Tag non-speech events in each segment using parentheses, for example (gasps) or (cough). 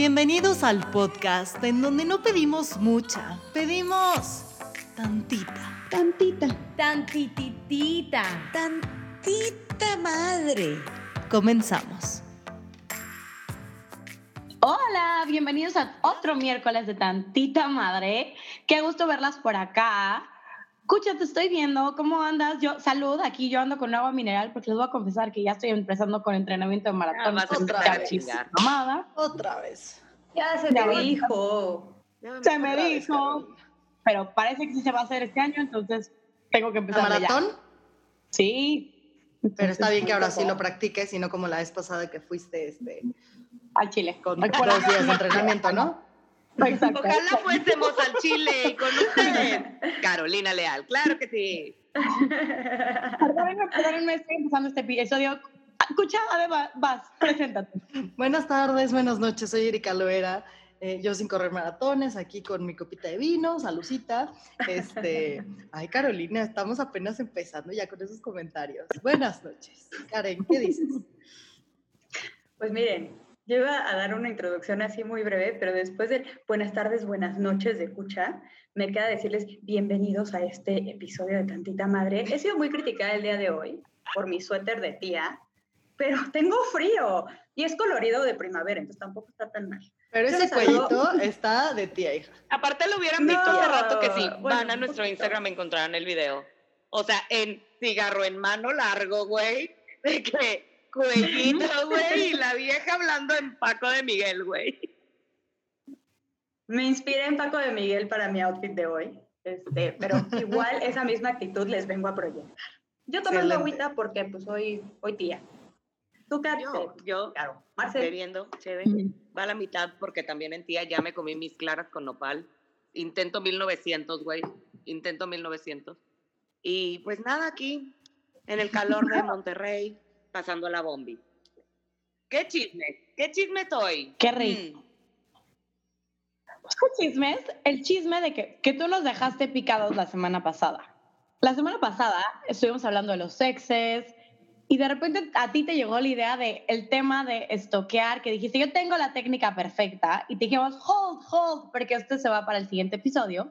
Bienvenidos al podcast en donde no pedimos mucha, pedimos tantita. Tantita. Tantititita. Tantita madre. Comenzamos. Hola, bienvenidos a otro miércoles de Tantita Madre. Qué gusto verlas por acá. Escucha, te estoy viendo. ¿Cómo andas? Yo, salud, aquí yo ando con agua mineral porque les voy a confesar que ya estoy empezando con entrenamiento de maratón. vas a Estoy empezar a cachis chingar. tomada. Otra vez. Ya se voy. dijo. Se me dijo, pero parece que sí se va a hacer este año, entonces tengo que ¿La empezar ya. maratón? Sí. Pero está bien que ahora sí lo practiques y no como la vez pasada que fuiste este, Al chile. con dos días de entrenamiento, ¿no? Exacto. Ojalá fuésemos al Chile y con ustedes. Carolina Leal, claro que sí. Perdónenme, perdónenme, estoy empezando este episodio. Escucha, Adeba, vas, preséntate. Buenas tardes, buenas noches, soy Erika Loera. eh, yo sin correr maratones, aquí con mi copita de vino, salucita. Este, (laughs) ay, Carolina, estamos apenas empezando ya con esos comentarios. Buenas noches. Karen, ¿qué dices? Pues miren, yo iba a dar una introducción así muy breve, pero después de buenas tardes, buenas noches de escucha, me queda decirles bienvenidos a este episodio de Tantita Madre. He sido muy criticada el día de hoy por mi suéter de tía, pero (laughs) tengo frío y es colorido de primavera, entonces tampoco está tan mal. Pero ese cuellito está de tía, hija. Aparte lo hubieran No, visto hace rato que sí. bueno, Van a nuestro poquito. Instagram y encontrarán el video. O sea, en cigarro en mano largo, güey. (laughs) De que cuellito, güey. Y la vieja hablando en Paco de Miguel, güey. Me inspiré en Paco de Miguel para mi outfit de hoy, este, pero igual (laughs) esa misma actitud les vengo a proyectar. Yo tomando Excelente. agüita porque pues hoy, hoy tía. ¿Tú qué Yo, yo Claro. Marcel. bebiendo, chévere. Va a la mitad porque también en tía ya me comí mis claras con nopal. Intento 1900, güey. Intento 1900. Y pues nada, aquí, en el calor de (laughs) Monterrey, pasando la bombi. ¿Qué chisme? ¿Qué chisme estoy? Qué rico. Mm, ¿Qué chismes? El chisme de que, que tú nos dejaste picados la semana pasada. La semana pasada estuvimos hablando de los sexes y de repente a ti te llegó la idea de el tema de estoquear, que dijiste, yo tengo la técnica perfecta y te dijimos, hold, hold, porque este se va para el siguiente episodio.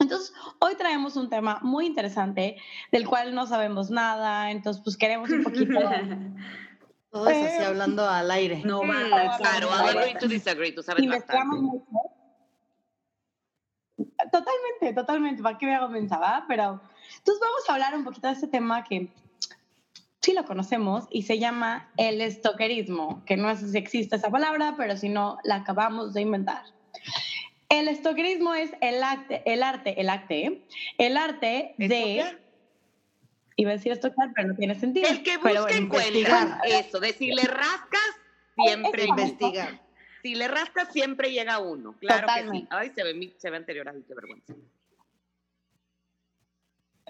Entonces, hoy traemos un tema muy interesante del cual no sabemos nada, entonces pues queremos un poquito... (laughs) Todo es así Eh, hablando al aire. no va claro, agree to disagree, tú sabes investigamos bastante. mucho. Totalmente, totalmente, ¿para qué me va? Pero entonces vamos a hablar un poquito de este tema que sí lo conocemos y se llama el estoquerismo, que no sé si existe esa palabra, pero si no, la acabamos de inventar. El estoquerismo es el arte, el arte, el arte, ¿eh? el arte de... ¿Estoquear? Iba a decir estoquear, pero no tiene sentido. El que Pero busca investigar. encuentra. Eso, de si le rascas, siempre Eso. Investigar. Si le rascas, siempre llega uno. Claro que sí. Totalmente. Ay, se ve, se ve anterior, ay, qué vergüenza.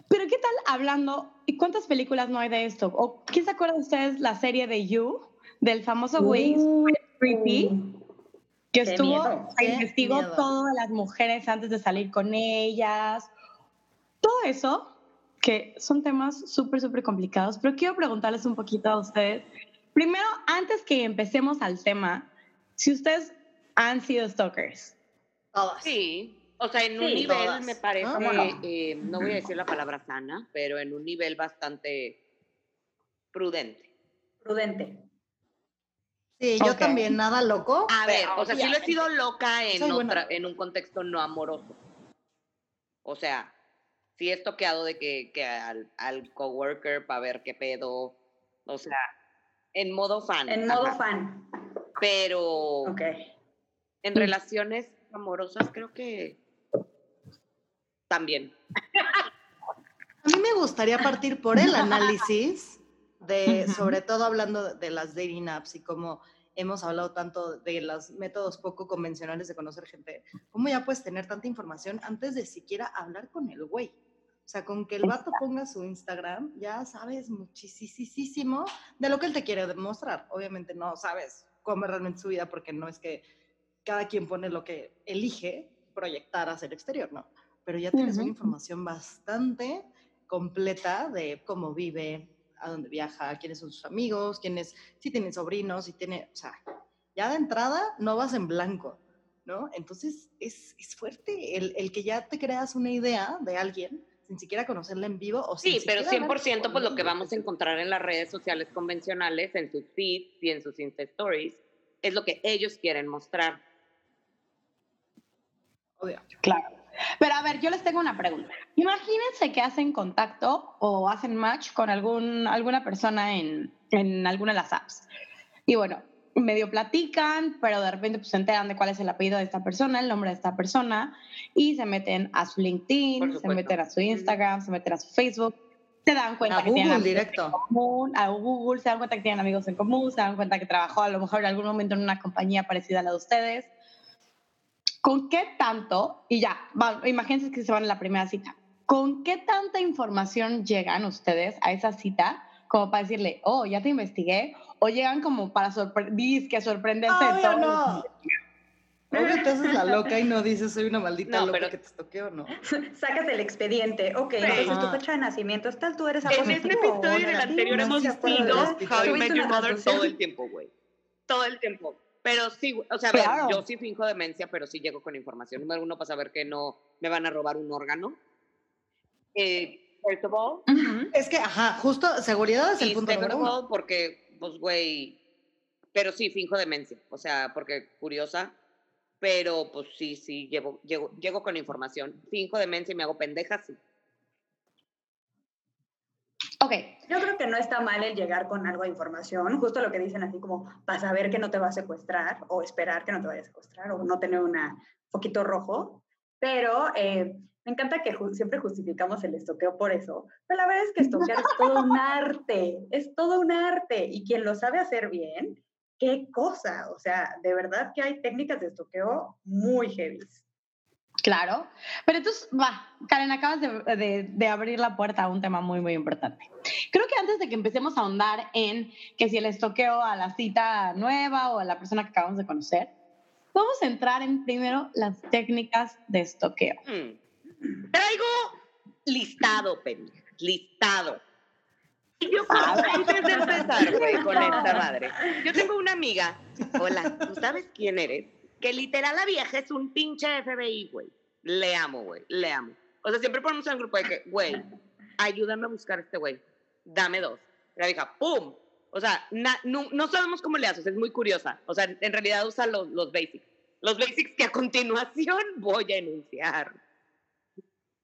Pero ¿qué tal hablando? ¿Y cuántas películas no hay de esto? ¿O quién se acuerda de ustedes la serie de You? Del famoso güey super creepy que qué estuvo, miedo, investigó miedo. todas las mujeres antes de salir con ellas. Todo eso, que son temas súper, súper complicados, pero quiero preguntarles un poquito a ustedes. Primero, antes que empecemos al tema, si ustedes han sido stalkers. Todas. Sí, o sea, en un Sí, nivel todas, me parece, ¿no? ¿Cómo no? eh, no voy a decir la palabra sana, pero en un nivel bastante prudente. Prudente. Sí, yo también, nada loco. A ver, pero o sea, sí lo he sido loca en, buena. otra, en un contexto no amoroso. O sea, sí he toqueado de que, que al, al coworker para ver qué pedo. O sea, en modo fan. En modo fan. Pero Ok. en Mm. relaciones amorosas creo que también. A mí me gustaría partir por el análisis de, sobre todo hablando de las dating apps y cómo hemos hablado tanto de los métodos poco convencionales de conocer gente, cómo ya puedes tener tanta información antes de siquiera hablar con el güey. O sea, con que el vato ponga su Instagram, ya sabes muchísimo de lo que él te quiere demostrar. Obviamente no sabes cómo es realmente su vida porque no es que cada quien pone lo que elige proyectar hacia el exterior, ¿no? Pero ya tienes una información bastante completa de cómo vive, a dónde viaja, quiénes son sus amigos, quiénes, si tiene sobrinos, si tiene, o sea, ya de entrada no vas en blanco, ¿no? Entonces es, es fuerte el, el que ya te creas una idea de alguien sin siquiera conocerla en vivo o sin Sí, pero siquiera haber 100% pues lo que vamos a encontrar en las redes sociales convencionales, en sus feeds y en sus Insta Stories, es lo que ellos quieren mostrar. Obvio. Claro. Pero a ver, yo les tengo una pregunta. Imagínense que hacen contacto o hacen match con algún, alguna persona en, en alguna de las apps. Y bueno, medio platican, pero de repente pues, se enteran de cuál es el apellido de esta persona, el nombre de esta persona, y se meten a su LinkedIn, se meten a su Instagram, se meten a su Facebook, se dan cuenta A que tienen Google amigos directo. en común, a Google, se dan cuenta que tienen amigos en común, se dan cuenta que trabajó a lo mejor en algún momento en una compañía parecida a la de ustedes. ¿Con qué tanto, y ya, va, imagínense que se van a la primera cita, ¿con qué tanta información llegan ustedes a esa cita como para decirle, oh, ya te investigué? ¿O llegan como para sorpre que sorprenderse de Obvio todo? no. Obvio te haces la loca y no dices soy una maldita No, loca pero- que te estoqueo, ¿no? (laughs) Sacas el expediente. Ok, entonces tu fecha de nacimiento es tal, tú eres En este episodio y en el anterior no hemos visto. How I Met Your Mother todo el tiempo, güey. Todo el tiempo. Pero sí, o sea, a ver, Claro. yo sí finjo demencia, pero sí llego con información. Número uno, para saber que no me van a robar un órgano. Eh, first of all, Ujú. Es que, ajá, justo seguridad es el punto número uno. porque, pues, güey, pero sí, finjo demencia. O sea, porque curiosa, pero pues sí, sí, llevo, llego, llego con información. Finjo demencia y me hago pendeja, sí. Ok, Yo creo que no está mal el llegar con algo de información, justo lo que dicen así como para saber que no te va a secuestrar o esperar que no te vaya a secuestrar o no tener un poquito rojo, pero eh, me encanta que ju- siempre justificamos el estoqueo por eso, pero la verdad es que estoquear es todo un arte, es todo un arte y quien lo sabe hacer bien, qué cosa, o sea, de verdad que hay técnicas de estoqueo muy heavy. Claro, pero entonces, va, Karen, acabas de, de- de abrir la puerta a un tema muy, muy importante. Creo que antes de que empecemos a ahondar en que si el estoqueo a la cita nueva o a la persona que acabamos de conocer, vamos a entrar en primero las técnicas de estoqueo. Mm. Traigo listado, pendeja, listado. Y yo, antes de empezar, güey, con esta (laughs) madre, yo tengo una amiga, hola, ¿tú sabes quién eres? Que literal la vieja es un pinche FBI, güey. Le amo, güey, le amo. O sea, siempre ponemos en el grupo de que, güey, ayúdame a buscar a este güey, dame dos. La vieja, ¡pum! O sea, na- no, no sabemos cómo le haces, es muy curiosa. O sea, en realidad usa los, los basics. Los basics que a continuación voy a enunciar.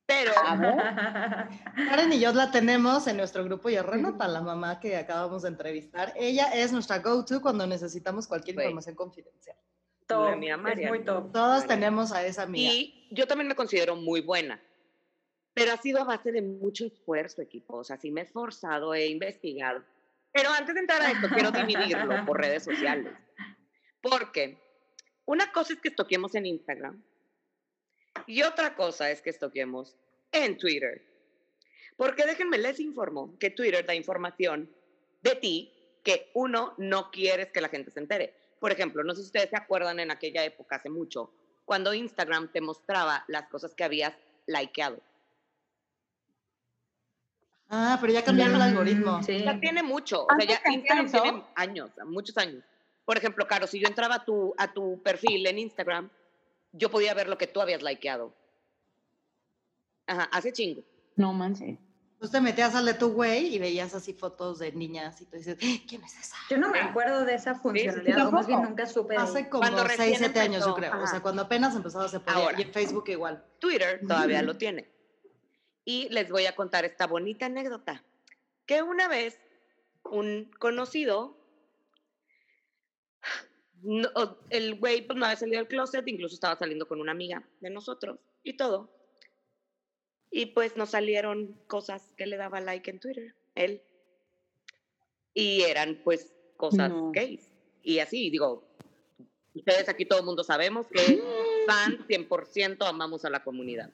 Pero. Karen y yo la tenemos en nuestro grupo y Renata, la mamá que acabamos de entrevistar. Ella es nuestra go-to cuando necesitamos cualquier información confidencial. Top, La mía es Mariana. muy top. Todos Vale. tenemos a esa amiga. y yo también me considero muy buena. Pero ha sido a base de mucho esfuerzo, equipo. O sea, sí me he esforzado, he investigado. Pero antes de entrar a esto, quiero dividirlo (laughs) por redes sociales. Porque una cosa es que estoquemos en Instagram y otra cosa es que estoquemos en Twitter. Porque déjenme les informo que Twitter da información de ti que uno no quieres que la gente se entere. Por ejemplo, no sé si ustedes se acuerdan en aquella época, hace mucho, cuando Instagram te mostraba las cosas que habías likeado. Ah, pero ya cambiaron el algoritmo. Sí. Ya tiene mucho, o sea, ¿Antes ya hacía Instagram eso? tiene años, muchos años. Por ejemplo, Caro, si yo entraba a tu, a tu perfil en Instagram, yo podía ver lo que tú habías likeado. Ajá, hace chingo. No manches. Tú te metías al de tu güey y veías así fotos de niñas y tú dices, "¡Ah! ¿quién es esa? Yo no me acuerdo de esa funcionalidad, o más bien nunca supe Hace como Cuando 6, recién 7 años, yo creo. O ajá. sea, cuando apenas empezaba se podía. Ahora. Y en Facebook igual. Twitter todavía (laughs) lo tiene. Y les voy a contar esta bonita anécdota. Que una vez un conocido, no- o- el güey pues no había salido del closet, incluso estaba saliendo con una amiga de nosotros y todo. Y pues nos salieron cosas que le daba like en Twitter, él. Y eran pues cosas No. gays. Y así, digo, ustedes aquí todo el mundo sabemos que (gasps) fan 100% amamos a la comunidad.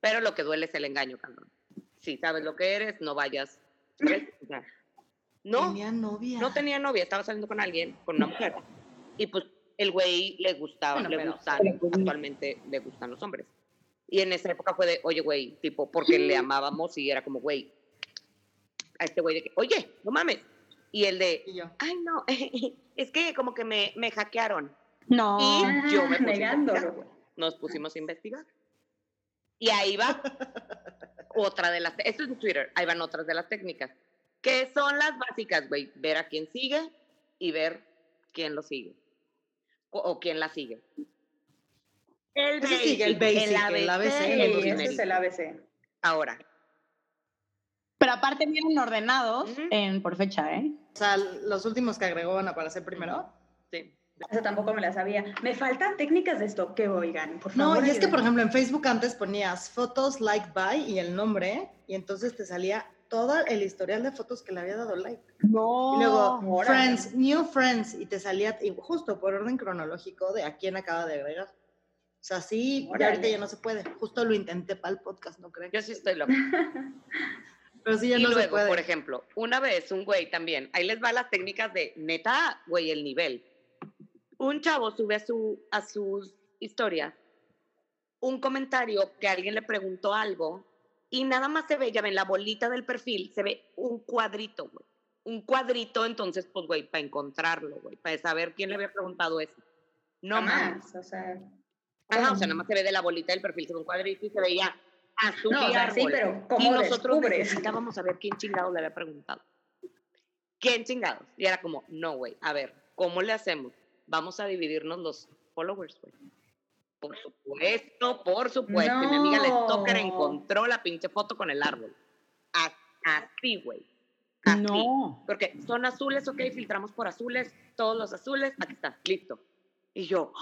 Pero lo que duele es el engaño, cabrón. Si sabes lo que eres, no vayas. no, Tenía novia. no tenía novia, estaba saliendo con alguien, con una mujer. Y pues el güey le gustaba, Bueno, le gustan, actualmente le gustan los hombres. Y en esa época fue de, oye, güey, tipo, porque le amábamos y era como, güey, a este güey de que, oye, no mames, Y el de, Y yo. ay, no, (laughs) es que como que me, me hackearon. No. Y yo me (laughs) puse. Nos pusimos a investigar. Y ahí va otra de las, esto es en Twitter, ahí van otras de las técnicas, que son las básicas, güey, ver a quién sigue y ver quién lo sigue. O, o quién la sigue. El Ese sigue el basic, el ABC, el el Sí, ese numérico. es el ABC. Ahora, Pero aparte vienen ordenados en, por fecha, ¿eh? O sea, los últimos que agregó van a aparecer primero. sí. Eso tampoco me la sabía. Me faltan técnicas de estoqueo, oigan, por favor. No, y es que, por ejemplo, en Facebook antes ponías fotos like by y el nombre, y entonces te salía todo el historial de fotos que le había dado like. No. Y luego, órale. friends, new friends, y te salía y justo por orden cronológico de a quién acaba de agregar. O sea, sí, ya ahorita ya no se puede. Justo lo intenté para el podcast, ¿no creen? Yo sí estoy loca. (laughs) Pero sí ya y no se luego, puede. por ejemplo, una vez un güey también, ahí les va las técnicas de neta, güey, el nivel. Un chavo sube a, su, a sus historias un comentario que alguien le preguntó algo y nada más se ve, ya ven, la bolita del perfil, se ve un cuadrito, güey. Un cuadrito, entonces, pues, güey, para encontrarlo, güey, para saber quién le había preguntado eso. No. Jamás, o sea. Ajá, o sea, nada más se ve de la bolita del perfil, se ve un cuadrito y se veía azul No, o y sea, sí, árbol. pero Y ¿cómo nosotros descubres? necesitábamos saber quién chingados le había preguntado. ¿Quién chingados? Y era como, no, güey, a ver, ¿cómo le hacemos? Vamos a dividirnos los followers, güey. Por supuesto, por supuesto. Y mi amiga la stalker No. encontró la pinche foto con el árbol. Así, güey. Así. No. Porque son azules, ok, filtramos por azules, todos los azules, aquí está, listo. Y yo, "Ujú,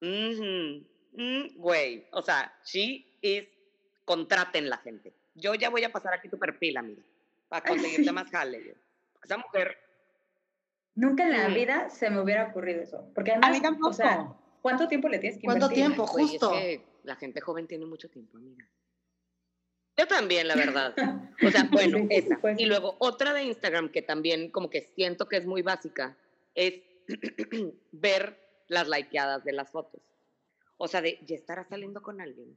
mm, güey, o sea, she is, contraten la gente. Yo ya voy a pasar aquí tu perfil, amiga, para (laughs) conseguirte más jale, güey. Esa mujer, Nunca en la Mm. vida se me hubiera ocurrido eso. Porque A además, mí tampoco. o sea, ¿cuánto tiempo le tienes que ¿Cuánto invertir? tiempo? güey, Justo. es que la gente joven tiene mucho tiempo, amiga. Yo también, la verdad. (laughs) O sea, bueno, Sí, esa. pues. Y luego otra de Instagram que también como que siento que es muy básica es (clears throat) ver las likeadas de las fotos. O sea, de ya estarás saliendo con alguien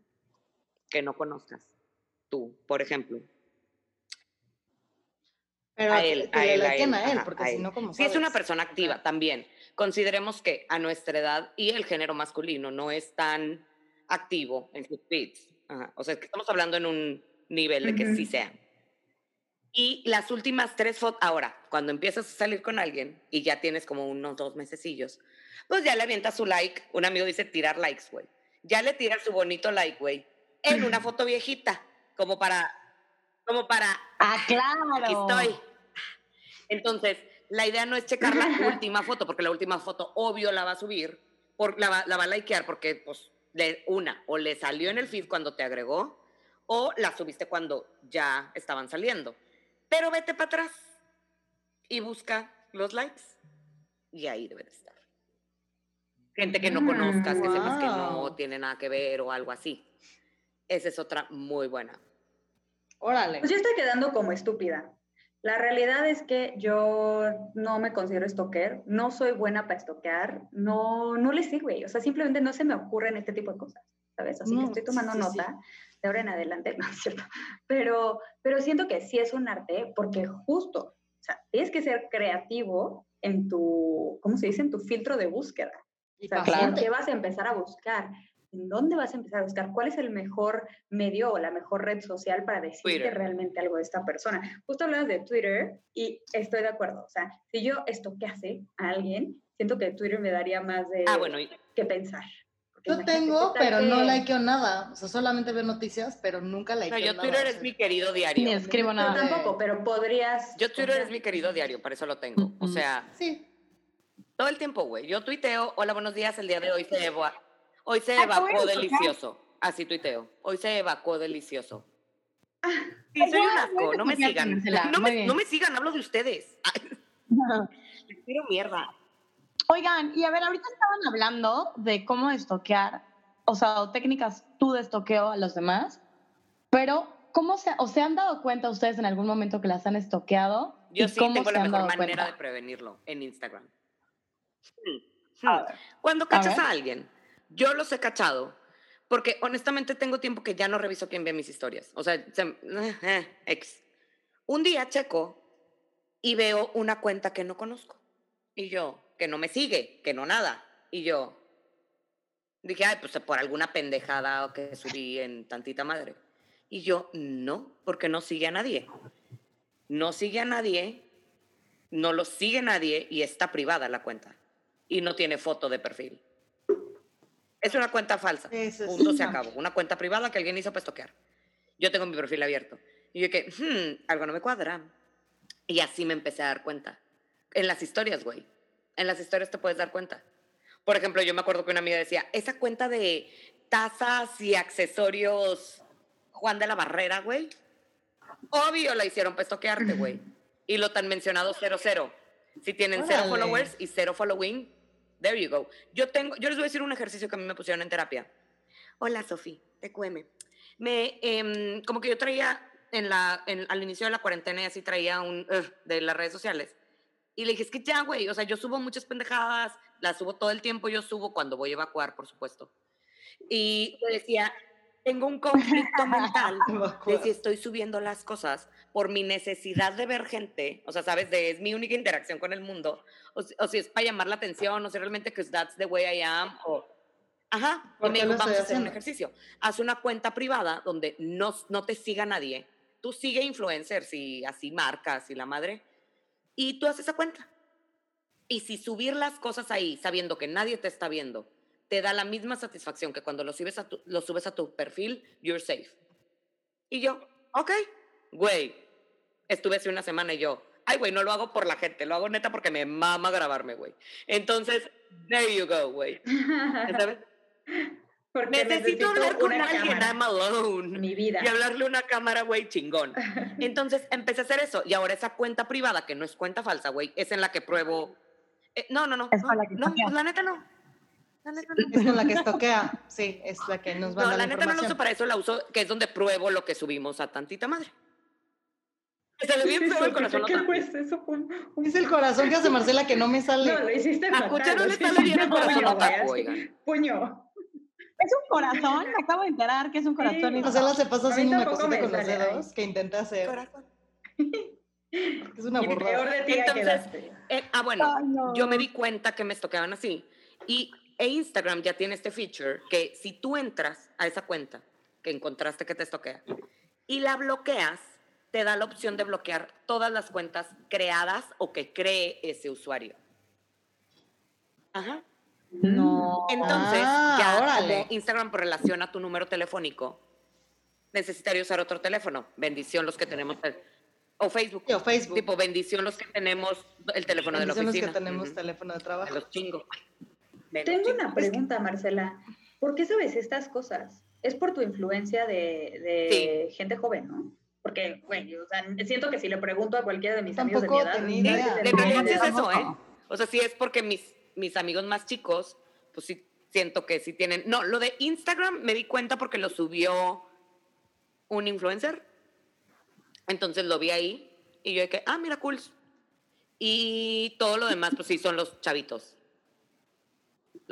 que no conozcas. Tú, por ejemplo. Pero a él, a él, a él, a él, ajá, porque si no, como Si es una persona activa también. Consideremos que a nuestra edad y el género masculino no es tan activo en sus feeds. Ajá, O sea, que estamos hablando en un nivel de que sí sean. Y las últimas tres fotos, ahora, cuando empiezas a salir con alguien y ya tienes como unos dos mesecillos, pues ya le avientas su like. Un amigo dice tirar likes, güey. Ya le tiras su bonito like, güey, en una (clears throat) foto viejita, como para, como para, Ah, claro. aquí estoy. Entonces, la idea no es checar la (laughs) última foto, porque la última foto, obvio, la va a subir, por, la, va, la va a likear, porque, pues, le, una, o le salió en el feed cuando te agregó, o la subiste cuando ya estaban saliendo. Pero vete para atrás y busca los likes, y ahí debe de estar. Gente que no Mm, conozcas, que sepas que no wow. tiene nada que ver o algo así. Esa es otra muy buena. Órale. Pues yo estoy quedando como estúpida. La realidad es que yo no me considero stalker, no soy buena para estoquear, no, no le sé, güey. O sea, simplemente no se me ocurren este tipo de cosas, ¿sabes? Así No, que estoy tomando sí, sí. nota de ahora en adelante, (laughs) no es cierto. Pero, pero siento que sí es un arte porque justo, o sea, tienes que ser creativo en tu, ¿cómo se dice? En tu filtro de búsqueda. Y O sea, paciente. ¿qué vas a empezar a buscar? ¿En dónde vas a empezar a buscar? ¿Cuál es el mejor medio o la mejor red social para decirte realmente algo de esta persona? Justo hablabas de Twitter y estoy de acuerdo. O sea, si yo estoquease a alguien, siento que Twitter me daría más de Ah, bueno, y que pensar. Yo tengo, ¿qué tal pero no que- likeo nada. O sea, solamente veo noticias, pero nunca likeo no, yo nada. Twitter o es mi querido Ni diario. escribo Yo nada. tampoco, pero podrías... Yo Twitter es mi querido diario, para eso lo tengo. O Ujú. sea, Sí. Todo el tiempo, güey. Yo tuiteo, hola, buenos días, el día de hoy se eva- hoy se Ay, evacuó delicioso. Así tuiteo. Hoy se evacuó delicioso. (laughs) Sí, soy un asco, no me sigan. No me, no me sigan, hablo de ustedes. (laughs) Les tiro mierda. Oigan, y a ver, ahorita estaban hablando de cómo estoquear, o sea, o técnicas tú de estoqueo a los demás, pero ¿cómo se, o se han dado cuenta ustedes en algún momento que las han estoqueado? Yo ¿Y sí cómo tengo se la mejor manera de prevenirlo en Instagram. A. Cuando cachas ver. a, alguien, yo los he cachado, porque honestamente tengo tiempo que ya no reviso quién ve mis historias. O sea, se- eh, ex. Un día checo y veo una cuenta que no conozco. Y yo, que no me sigue, que no nada. Y yo dije, ay, pues por alguna pendejada que subí en tantita madre. Y yo, no, porque no sigue a nadie. No sigue a nadie, no lo sigue nadie y está privada la cuenta. Y no tiene foto de perfil. Es una cuenta falsa. Punto se acabó. Una cuenta privada que alguien hizo para estoquear. Yo tengo mi perfil abierto. Y yo que, hmm, algo no me cuadra. Y así me empecé a dar cuenta. En las historias, güey. En las historias te puedes dar cuenta. Por ejemplo, yo me acuerdo que una amiga decía, esa cuenta de tazas y accesorios Juan de la Barrera, güey. Obvio la hicieron para estoquearte, güey. (laughs) Y lo tan mencionado cero cero. Si tienen cero followers y cero following, There you go. Yo tengo, yo les voy a decir un ejercicio que a mí me pusieron en terapia. Hola, Sofi, TQM. Me, eh, como que yo traía en la, en, al inicio de la cuarentena y así traía un de las redes sociales. Y le dije, es que ya, güey, o sea, yo subo muchas pendejadas, las subo todo el tiempo, yo subo cuando voy a evacuar, por supuesto. Y le decía, tengo un conflicto mental (laughs) de si estoy subiendo las cosas por mi necesidad de ver gente, o sea, sabes, de es mi única interacción con el mundo, o, si es para llamar la atención, o si realmente que that's the way I am, o... Ajá, y me dijo, vamos a hacer un ejercicio. Haz una cuenta privada donde no, no te siga nadie. Tú sigue influencers y así marcas y la madre. Y tú haces esa cuenta. Y si subir las cosas ahí sabiendo que nadie te está viendo, te da la misma satisfacción que cuando lo subes a tu, lo subes a tu perfil, you're safe. Y yo, ok, güey, estuve hace una semana y yo, ay, güey, no lo hago por la gente, lo hago neta porque me mama grabarme, güey. Entonces, there you go, güey. ¿Sabes? (laughs) Porque necesito, hablar con alguien, I'm alone. Mi vida. Y hablarle a una cámara, güey, chingón. (laughs) Entonces empecé a hacer eso. Y ahora esa cuenta privada, que no es cuenta falsa, güey, es en la que pruebo. Eh, no, no, no. no, no pues la neta no. Es con la que estoquea, sí, es la que nos va a dar la, la neta no la uso para eso, la uso, que es donde pruebo lo que subimos a tantita madre. Se le bien feo el corazón. ¿Qué fue eso? Es el corazón que hace Marcela que no me sale. No, lo hiciste A Cucha no le sale bien el corazón otaku, oigan. Puño. Es un corazón, me acabo de enterar que es un corazón. Sí. Marcela se pasa haciendo una cosita con los dedos que intenta hacer. Corazón. (laughs) Es una burrada. Entonces, eh, ah, bueno, yo me di cuenta que me estoqueaban así. Y e Instagram ya tiene este feature que si tú entras a esa cuenta que encontraste que te estoquea y la bloqueas, te da la opción de bloquear todas las cuentas creadas o que cree ese usuario. Ajá. No. Entonces, ah, ya como Instagram por relación a tu número telefónico, necesitaría usar otro teléfono. Bendición los que tenemos. O Facebook. o Facebook. Tipo, bendición los que tenemos el teléfono de la oficina. los que tenemos teléfono de trabajo. los chingos. Tengo una pregunta, Marcela. ¿Por qué sabes estas cosas? Es por tu influencia de, gente joven, ¿no? Porque, güey, o sea, siento que si le pregunto a cualquiera de mis amigos de mi edad... De, es eso, ¿eh? O sea, sí es porque mis, mis amigos más chicos, pues sí siento que sí tienen... No, lo de Instagram me di cuenta porque lo subió un influencer. Entonces lo vi ahí y yo dije, ah, mira, cool. Y todo lo demás, pues sí, son los chavitos.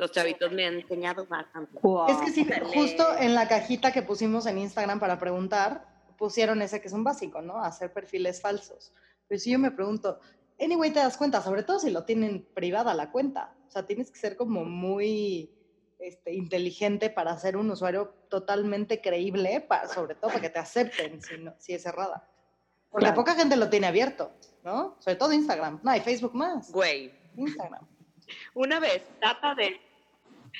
Los chavitos me han enseñado bastante. Es que sí, justo en la cajita que pusimos en Instagram para preguntar, pusieron ese que es un básico, ¿no? Hacer perfiles falsos. Pero si yo me pregunto, anyway, te das cuenta, sobre todo si lo tienen privada la cuenta. O sea, tienes que ser como muy este, inteligente para ser un usuario totalmente creíble, para, sobre todo para que te acepten si, no, si es cerrada. Porque poca gente lo tiene abierto, ¿no? Sobre todo Instagram. No, hay Facebook más. Güey. Instagram. Una vez, trata de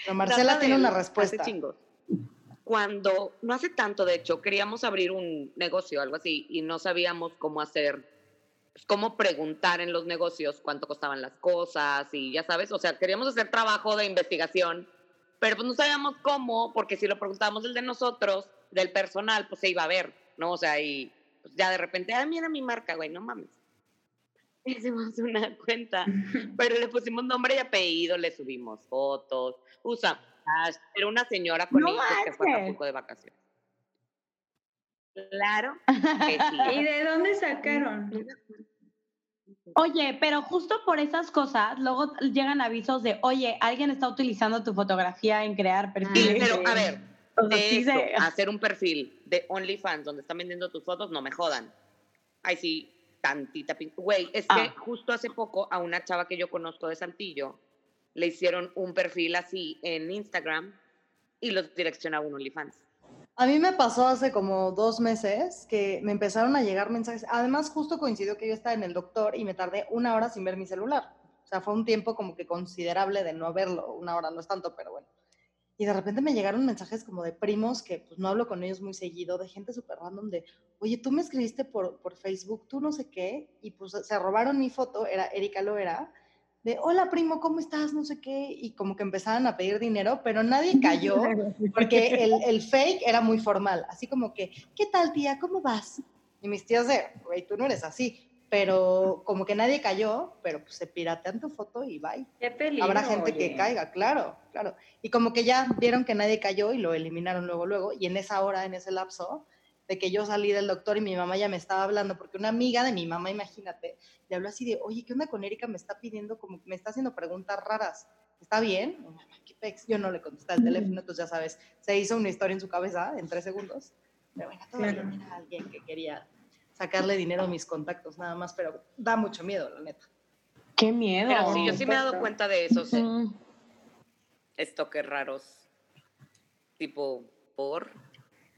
pero Marcela tiene una respuesta. Cuando, no hace tanto, de hecho, queríamos abrir un negocio, algo así, y no sabíamos cómo hacer, pues, cómo preguntar en los negocios cuánto costaban las cosas, y ya sabes, o sea, queríamos hacer trabajo de investigación, pero pues no sabíamos cómo, porque si lo preguntábamos el de nosotros, del personal, pues se iba a ver, ¿no? O sea, y pues, ya de repente, ah, mira mi marca, güey, no mames (laughs) hicimos una cuenta, (laughs) pero le pusimos nombre y apellido, le subimos fotos, usa, era una señora con hijos que fue a poco de vacaciones. Claro (laughs) ¿Y de dónde sacaron? Oye, pero justo por esas cosas, luego llegan avisos de, oye, alguien está utilizando tu fotografía en crear perfiles. Sí, pero a ver, hacer un perfil de OnlyFans donde están vendiendo tus fotos, no me jodan. Ay, sí, tantita. Güey, es que Ah. justo hace poco a una chava que yo conozco de Saltillo le hicieron un perfil así en Instagram y los direccionaba a un OnlyFans. A mí me pasó hace como dos meses que me empezaron a llegar mensajes. Además, justo coincidió que yo estaba en el doctor y me tardé una hora sin ver mi celular. O sea, fue un tiempo como que considerable de no verlo. Una hora no es tanto, pero bueno. Y de repente me llegaron mensajes como de primos que pues no hablo con ellos muy seguido, de gente súper random de, oye, tú me escribiste por, por Facebook, tú no sé qué, y pues se robaron mi foto, era Erika Loera, de, hola primo, ¿cómo estás? No sé qué, y como que empezaban a pedir dinero, pero nadie cayó (laughs) porque el, el fake era muy formal, así como que, ¿qué tal tía? ¿Cómo vas? Y mis tías de, güey, tú no eres así, pero como que nadie cayó, pero pues se piratean tu foto y bye. Qué peligro. Habrá gente que oye. caiga, claro, claro. Y como que ya vieron que nadie cayó y lo eliminaron luego, luego, y en esa hora, en ese lapso, de que yo salí del doctor y mi mamá ya me estaba hablando, porque una amiga de mi mamá, imagínate, le habló así de, oye, ¿qué onda con Erika? Me está pidiendo, como, me está haciendo preguntas raras. ¿Está bien? Y mamá, ¿qué pex? Yo no le contesté al teléfono, entonces ya sabes, se hizo una historia en su cabeza en tres segundos. Pero bueno, todavía Claro. era alguien que quería sacarle dinero a mis contactos, nada más, pero da mucho miedo, la neta. Qué miedo. Pero sí, yo sí me he dado cuenta de esos eh, estoques raros. Tipo, por,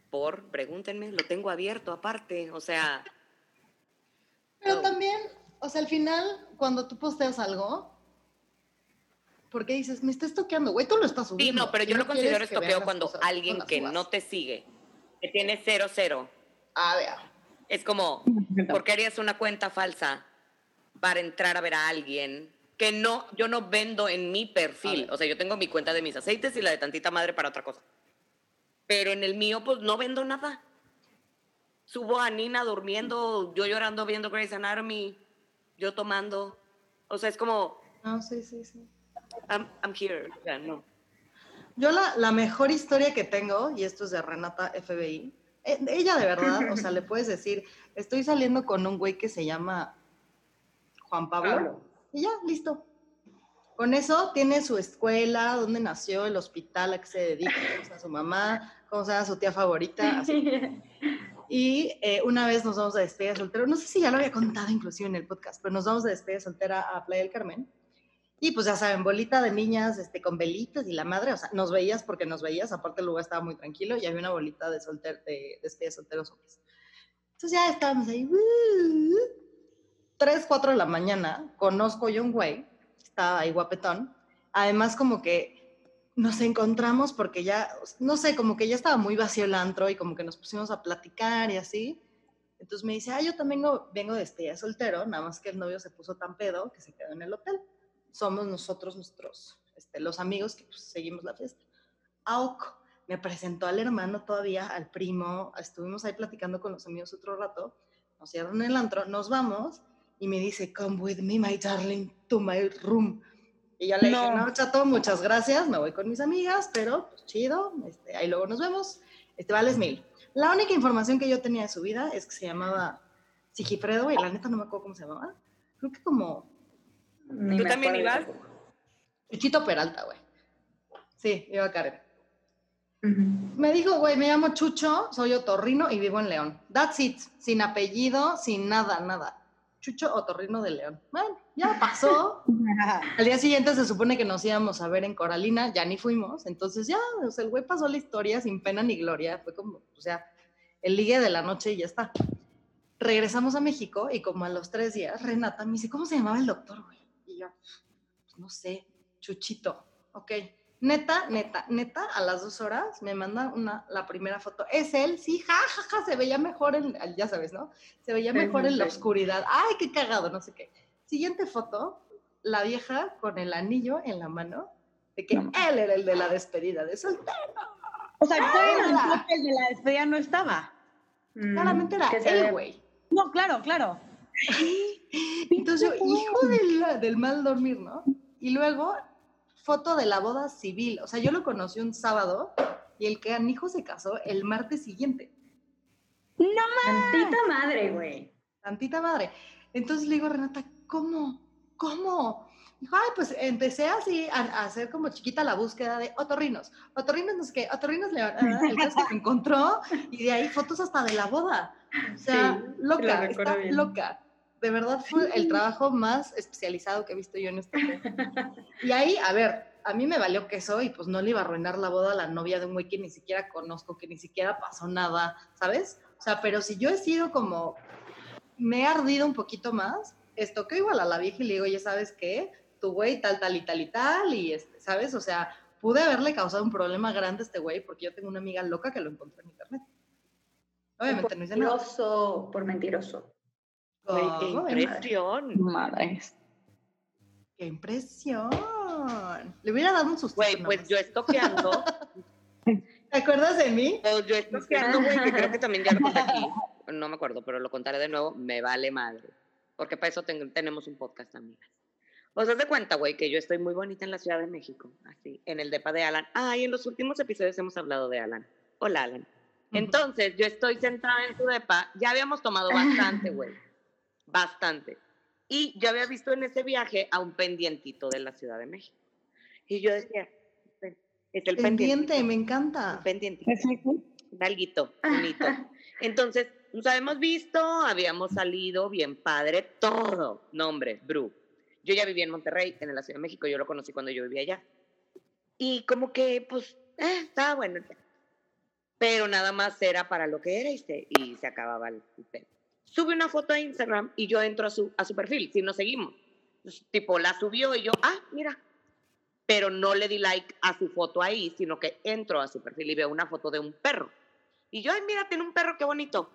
por, pregúntenme, lo tengo abierto aparte. O sea, Pero No. también, o sea, al final, cuando tú posteas algo, ¿por qué dices, me estás toqueando? Güey, tú lo estás sí, subiendo. no, pero yo lo considero estoqueo cuando alguien que no te sigue, que tiene cero, cero, Ah, vea. Es como, ¿por qué harías una cuenta falsa para entrar a ver a alguien que no, yo no vendo en mi perfil? O sea, yo tengo mi cuenta de mis aceites y la de tantita madre para otra cosa. Pero en el mío, pues no vendo nada. Subo a Nina durmiendo, yo llorando viendo Grey's Anatomy, yo tomando. O sea, es como, No, sí, sí, sí. I'm, I'm here. O sea, no. Yo la, la mejor historia que tengo, y esto es de Renata FBI, ella de verdad, o sea, (laughs) le puedes decir, estoy saliendo con un güey que se llama Juan Pablo, Pablo. y ya, listo. Con eso tiene su escuela, dónde nació, el hospital a que se dedica, cómo su mamá, cómo se llama su tía favorita, así. (laughs) Y eh, una vez nos vamos a despedida soltera, no sé si ya lo había contado inclusive en el podcast, pero nos vamos de despedida soltera a Playa del Carmen. Y pues ya saben, bolita de niñas este, con velitas y la madre, o sea, nos veías porque nos veías, aparte el lugar estaba muy tranquilo y había una bolita de, solter, de de solteros hombres. Entonces ya estábamos ahí, ¡uh! 3, 4 de la mañana, conozco yo un güey, estaba ahí guapetón, además como que nos encontramos porque ya, no sé, como que ya estaba muy vacío el antro y como que nos pusimos a platicar y así. Entonces me dice, ah, yo también vengo, vengo de despedida de soltero, nada más que el novio se puso tan pedo que se quedó en el hotel. Somos nosotros, nuestros, este, los amigos que pues, seguimos la fiesta. AUC me presentó al hermano todavía, al primo, estuvimos ahí platicando con los amigos otro rato, nos cierran el antro, nos vamos y me dice, come with me, my darling, to my room. Y yo le dije, No. no, chato, muchas gracias, me voy con mis amigas, pero pues chido, este, ahí luego nos vemos, este, vales mil. La única información que yo tenía de su vida es que se llamaba Sigifredo, y la neta no me acuerdo cómo se llamaba. Creo que como Ni ¿Tú también ibas? Chuchito Peralta, güey. Sí, iba Karen. Ujú. Me dijo, güey, me llamo Chucho, soy otorrino y vivo en León. That's it, sin apellido, sin nada, nada. Chucho Otorrino de León. Bueno, ya pasó. (laughs) Al día siguiente se supone que nos íbamos a ver en Coralina, ya ni fuimos. Entonces ya, o sea, el güey pasó la historia sin pena ni gloria. Fue como, o sea, el ligue de la noche y ya está. Regresamos a México y como a los tres días, Renata me dice, ¿cómo se llamaba el doctor, güey? Yo, pues no sé, Chuchito. Ok. Neta, neta, neta, a las dos horas me manda una, la primera foto. Es él, sí, ja, ja, ja, se veía mejor en, ya sabes, ¿no? Se veía mejor sí, en la oscuridad. Ay, qué cagado, no sé qué. Siguiente foto, la vieja con el anillo en la mano de que No. él era el de la despedida de soltero. O sea, el de la despedida no estaba. Mm, Claramente era se él, güey. No, claro, claro. Entonces yo, hijo del, del mal dormir, ¿no? Y luego, foto de la boda civil. O sea, yo lo conocí un sábado y el canijo se casó el martes siguiente. No Tantita madre, güey. Tantita madre. Entonces le digo, Renata, ¿cómo? ¿Cómo? Dijo, ay, pues empecé así a, a hacer como chiquita la búsqueda de otorrinos. Otorrinos no sé qué, otorrinos león. Ah, El caso que me encontró y de ahí fotos hasta de la boda. O sea, Sí, loca, está bien. loca. De verdad fue el trabajo más especializado que he visto yo en este Y ahí, a ver, a mí me valió queso y pues no le iba a arruinar la boda a la novia de un güey que ni siquiera conozco, que ni siquiera pasó nada, ¿sabes? O sea, pero si yo he sido como, me he ardido un poquito más, esto que igual a la vieja y le digo, ya sabes qué, tu güey tal, tal y tal y tal, y este, ¿sabes? O sea, pude haberle causado un problema grande a este güey porque yo tengo una amiga loca que lo encontró en internet. Obviamente no hice nada. Mentiroso, por mentiroso. Qué impresión. Madres. ¡Qué impresión! Le hubiera dado un susto. Güey, pues yo estoqueando, (laughs) ¿Te acuerdas de mí? pues yo estoqueando, güey, que creo que también ya lo conté aquí. No me acuerdo, pero lo contaré de nuevo. Me vale madre. Porque para eso ten- tenemos un podcast, amigas. O sea, de cuenta, güey, que yo estoy muy bonita en la Ciudad de México, así, en el depa de Alan. Ah, y en los últimos episodios hemos hablado de Alan. Hola, Alan. Entonces, yo estoy sentada en su depa. Ya habíamos tomado bastante, güey. Bastante. Y yo había visto en ese viaje a un pendientito de la Ciudad de México. Y yo decía, es el Pendiente, pendiente. me encanta. pendientito un alguito, bonito. (laughs) Entonces, nos habíamos visto, habíamos salido bien padre, todo. Nombre, Bru. Yo ya vivía en Monterrey, en la Ciudad de México, yo lo conocí cuando yo vivía allá. Y como que, pues, eh, estaba bueno. Pero nada más era para lo que era y se, y se acababa el, el pedo. Sube una foto a Instagram y yo entro a su, a su perfil, si nos seguimos. Entonces, tipo, la subió y yo, ah, mira. Pero no le di like a su foto ahí, sino que entro a su perfil y veo una foto de un perro. Y yo, ay, mira, tiene un perro, qué bonito.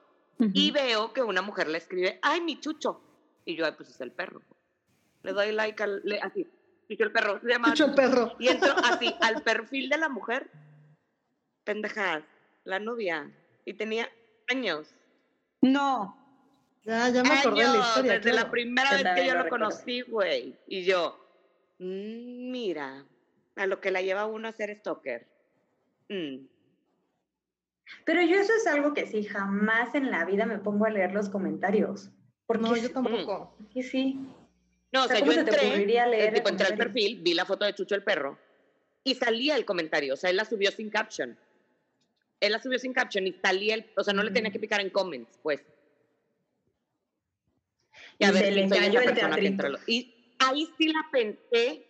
Y veo que una mujer le escribe, ay, mi chucho. Y yo, ay, pues es el perro. Le doy like al, le- así. Y yo, el perro, se llama. El perro. Y entro así al perfil de la mujer. Pendejas, la novia. Y tenía años. No. Ya, ya me acordé de la años, historia. desde claro. la primera vez que yo lo conocí, güey. Y yo, mm, mira, a lo que la lleva uno a ser stalker. Mm. Pero yo eso es algo que sí, jamás en la vida me pongo a leer los comentarios. Porque No, yo tampoco. sí, sí. No, o O sea, sea, ¿cómo yo entré, eh, leer el tipo, entré al perfil, vi la foto de Chucho el perro y salía el comentario. O sea, él la subió sin caption. Él la subió sin caption y salía el, o sea, no le tenía que picar en comments, pues. Y a Y ver, se cayó el teatrito. Y ahí sí la pensé,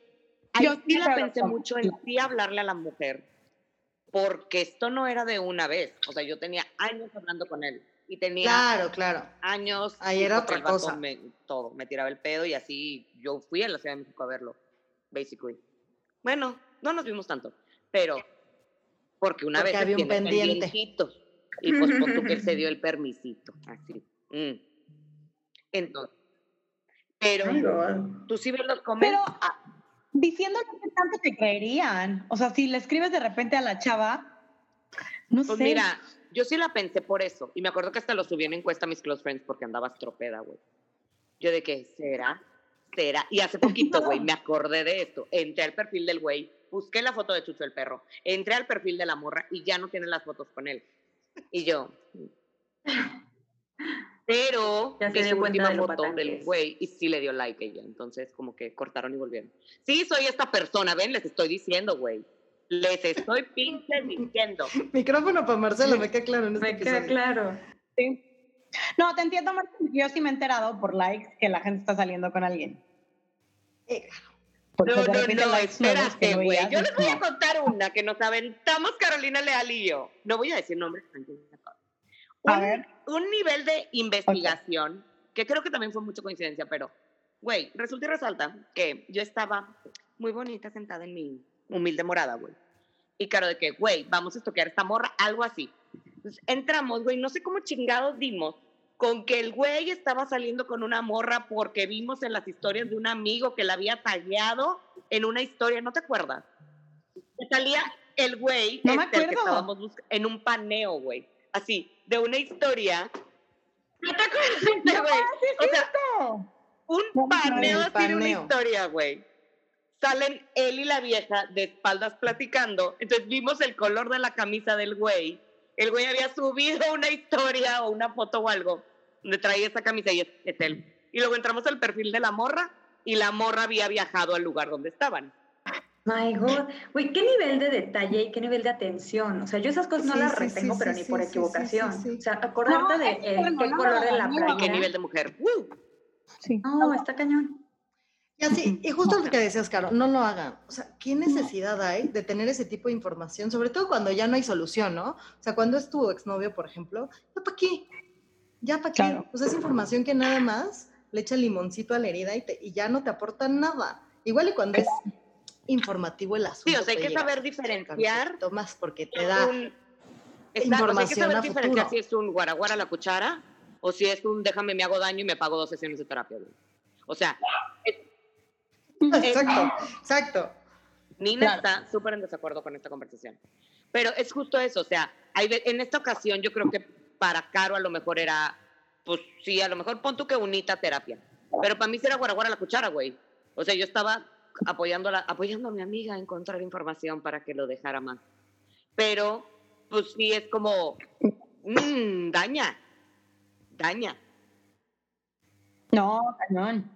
ahí Yo sí la pensé que- mucho en sí hablarle a la mujer, porque esto no era de una vez. O sea, yo tenía años hablando con él y tenía Claro, claro. años. Ahí era otra cosa. me- todo, me tiraba el pedo y así yo fui a la Ciudad de México a verlo, basically. Bueno, no nos vimos tanto, pero porque una Porque vez había un pendiente. y pues pon tú que él se dio el (laughs) permisito, así. mm. Entonces, pero tú sí ves los Pero comentarios. ah, diciendo que tanto te creerían. O sea, si le escribes de repente a la chava, no Pues sé. mira, yo sí la pensé por eso. Y me acuerdo que hasta lo subí en encuesta a mis close friends porque andaba estropeda, güey. Yo de que, ¿será? ¿Será? Y hace (laughs) poquito, güey, me acordé de esto. Entré al perfil del güey, busqué la foto de Chucho el perro, entré al perfil de la morra y ya no tiene las fotos con él. Y yo... Pero Ya se dio su cuenta última de foto del es. güey y sí le dio like ella. Entonces, como que cortaron y volvieron. Sí, soy esta persona, ven, les estoy diciendo, güey. Les estoy pinche diciendo. (laughs) Micrófono para Marcela, me queda claro en este Me queda episodio. claro. Sí. No, te entiendo, Martín. Yo sí me he enterado por likes que la gente está saliendo con alguien. Eh, Porque No, no, no, espérate, güey. Yo es les voy a contar una que nos aventamos Carolina Leal y yo. No voy a decir nombres. tranquila. A ver. Un nivel de investigación, que creo que también fue mucha coincidencia, pero, güey, resulta y resalta que yo estaba muy bonita sentada en mi humilde morada, güey. Y claro, de que, güey, vamos a estoquear esta morra, algo así. Entonces, entramos, güey, no sé cómo chingados dimos con que el güey estaba saliendo con una morra porque vimos en las historias de un amigo que la había tagueado en una historia, ¿no te acuerdas? Que salía el güey No me este, que estábamos en un paneo, güey. Así, de una historia. ¿No te acuerdas, güey? O sea, un paneo así de una historia, güey. Salen él y la vieja de espaldas platicando. Entonces vimos el color de la camisa del güey. El güey había subido una historia o una foto o algo donde traía esa camisa y es, es él. Y luego entramos al perfil de la morra y la morra había viajado al lugar donde estaban. My God. Güey, qué nivel de detalle y qué nivel de atención. O sea, yo esas cosas no Sí, las sí, retengo, sí, pero sí, ni por sí, sí, equivocación. sí, sí. O sea, acordarte No, de que qué no, color de la no. ¿Y playera. qué nivel de mujer? ¡Woo! Sí. No, está cañón. Y así, y justo lo que decías, Caro, no lo hagan. O sea, ¿qué necesidad hay de tener ese tipo de información? Sobre todo cuando ya no hay solución, ¿no? O sea, cuando es tu exnovio, por ejemplo, ¿ya para qué? ¿Ya para qué? Claro. Pues es información que nada más le echa limoncito a la herida y, te- y ya no te aporta nada. Igual y cuando es informativo el asunto. Sí, o sea, hay que saber diferenciar Más porque te da. un- o sea, hay que información saber a diferenciar futuro. si es un guaraguara a la cuchara o si es un déjame me hago daño y me pago dos sesiones de terapia. güey. O sea, Exacto, exacto. Nina Claro. está súper en desacuerdo con esta conversación. Pero es justo eso, o sea, hay en esta ocasión yo creo que para Caro a lo mejor era, pues sí, a lo mejor pon tú que unita terapia. Pero para mí sí era guaraguara a la cuchara, güey. O sea, yo estaba apoyando a, la- apoyando a mi amiga a encontrar información para que lo dejara más. Pero, pues sí, es como, mm, daña, daña. No, cañón.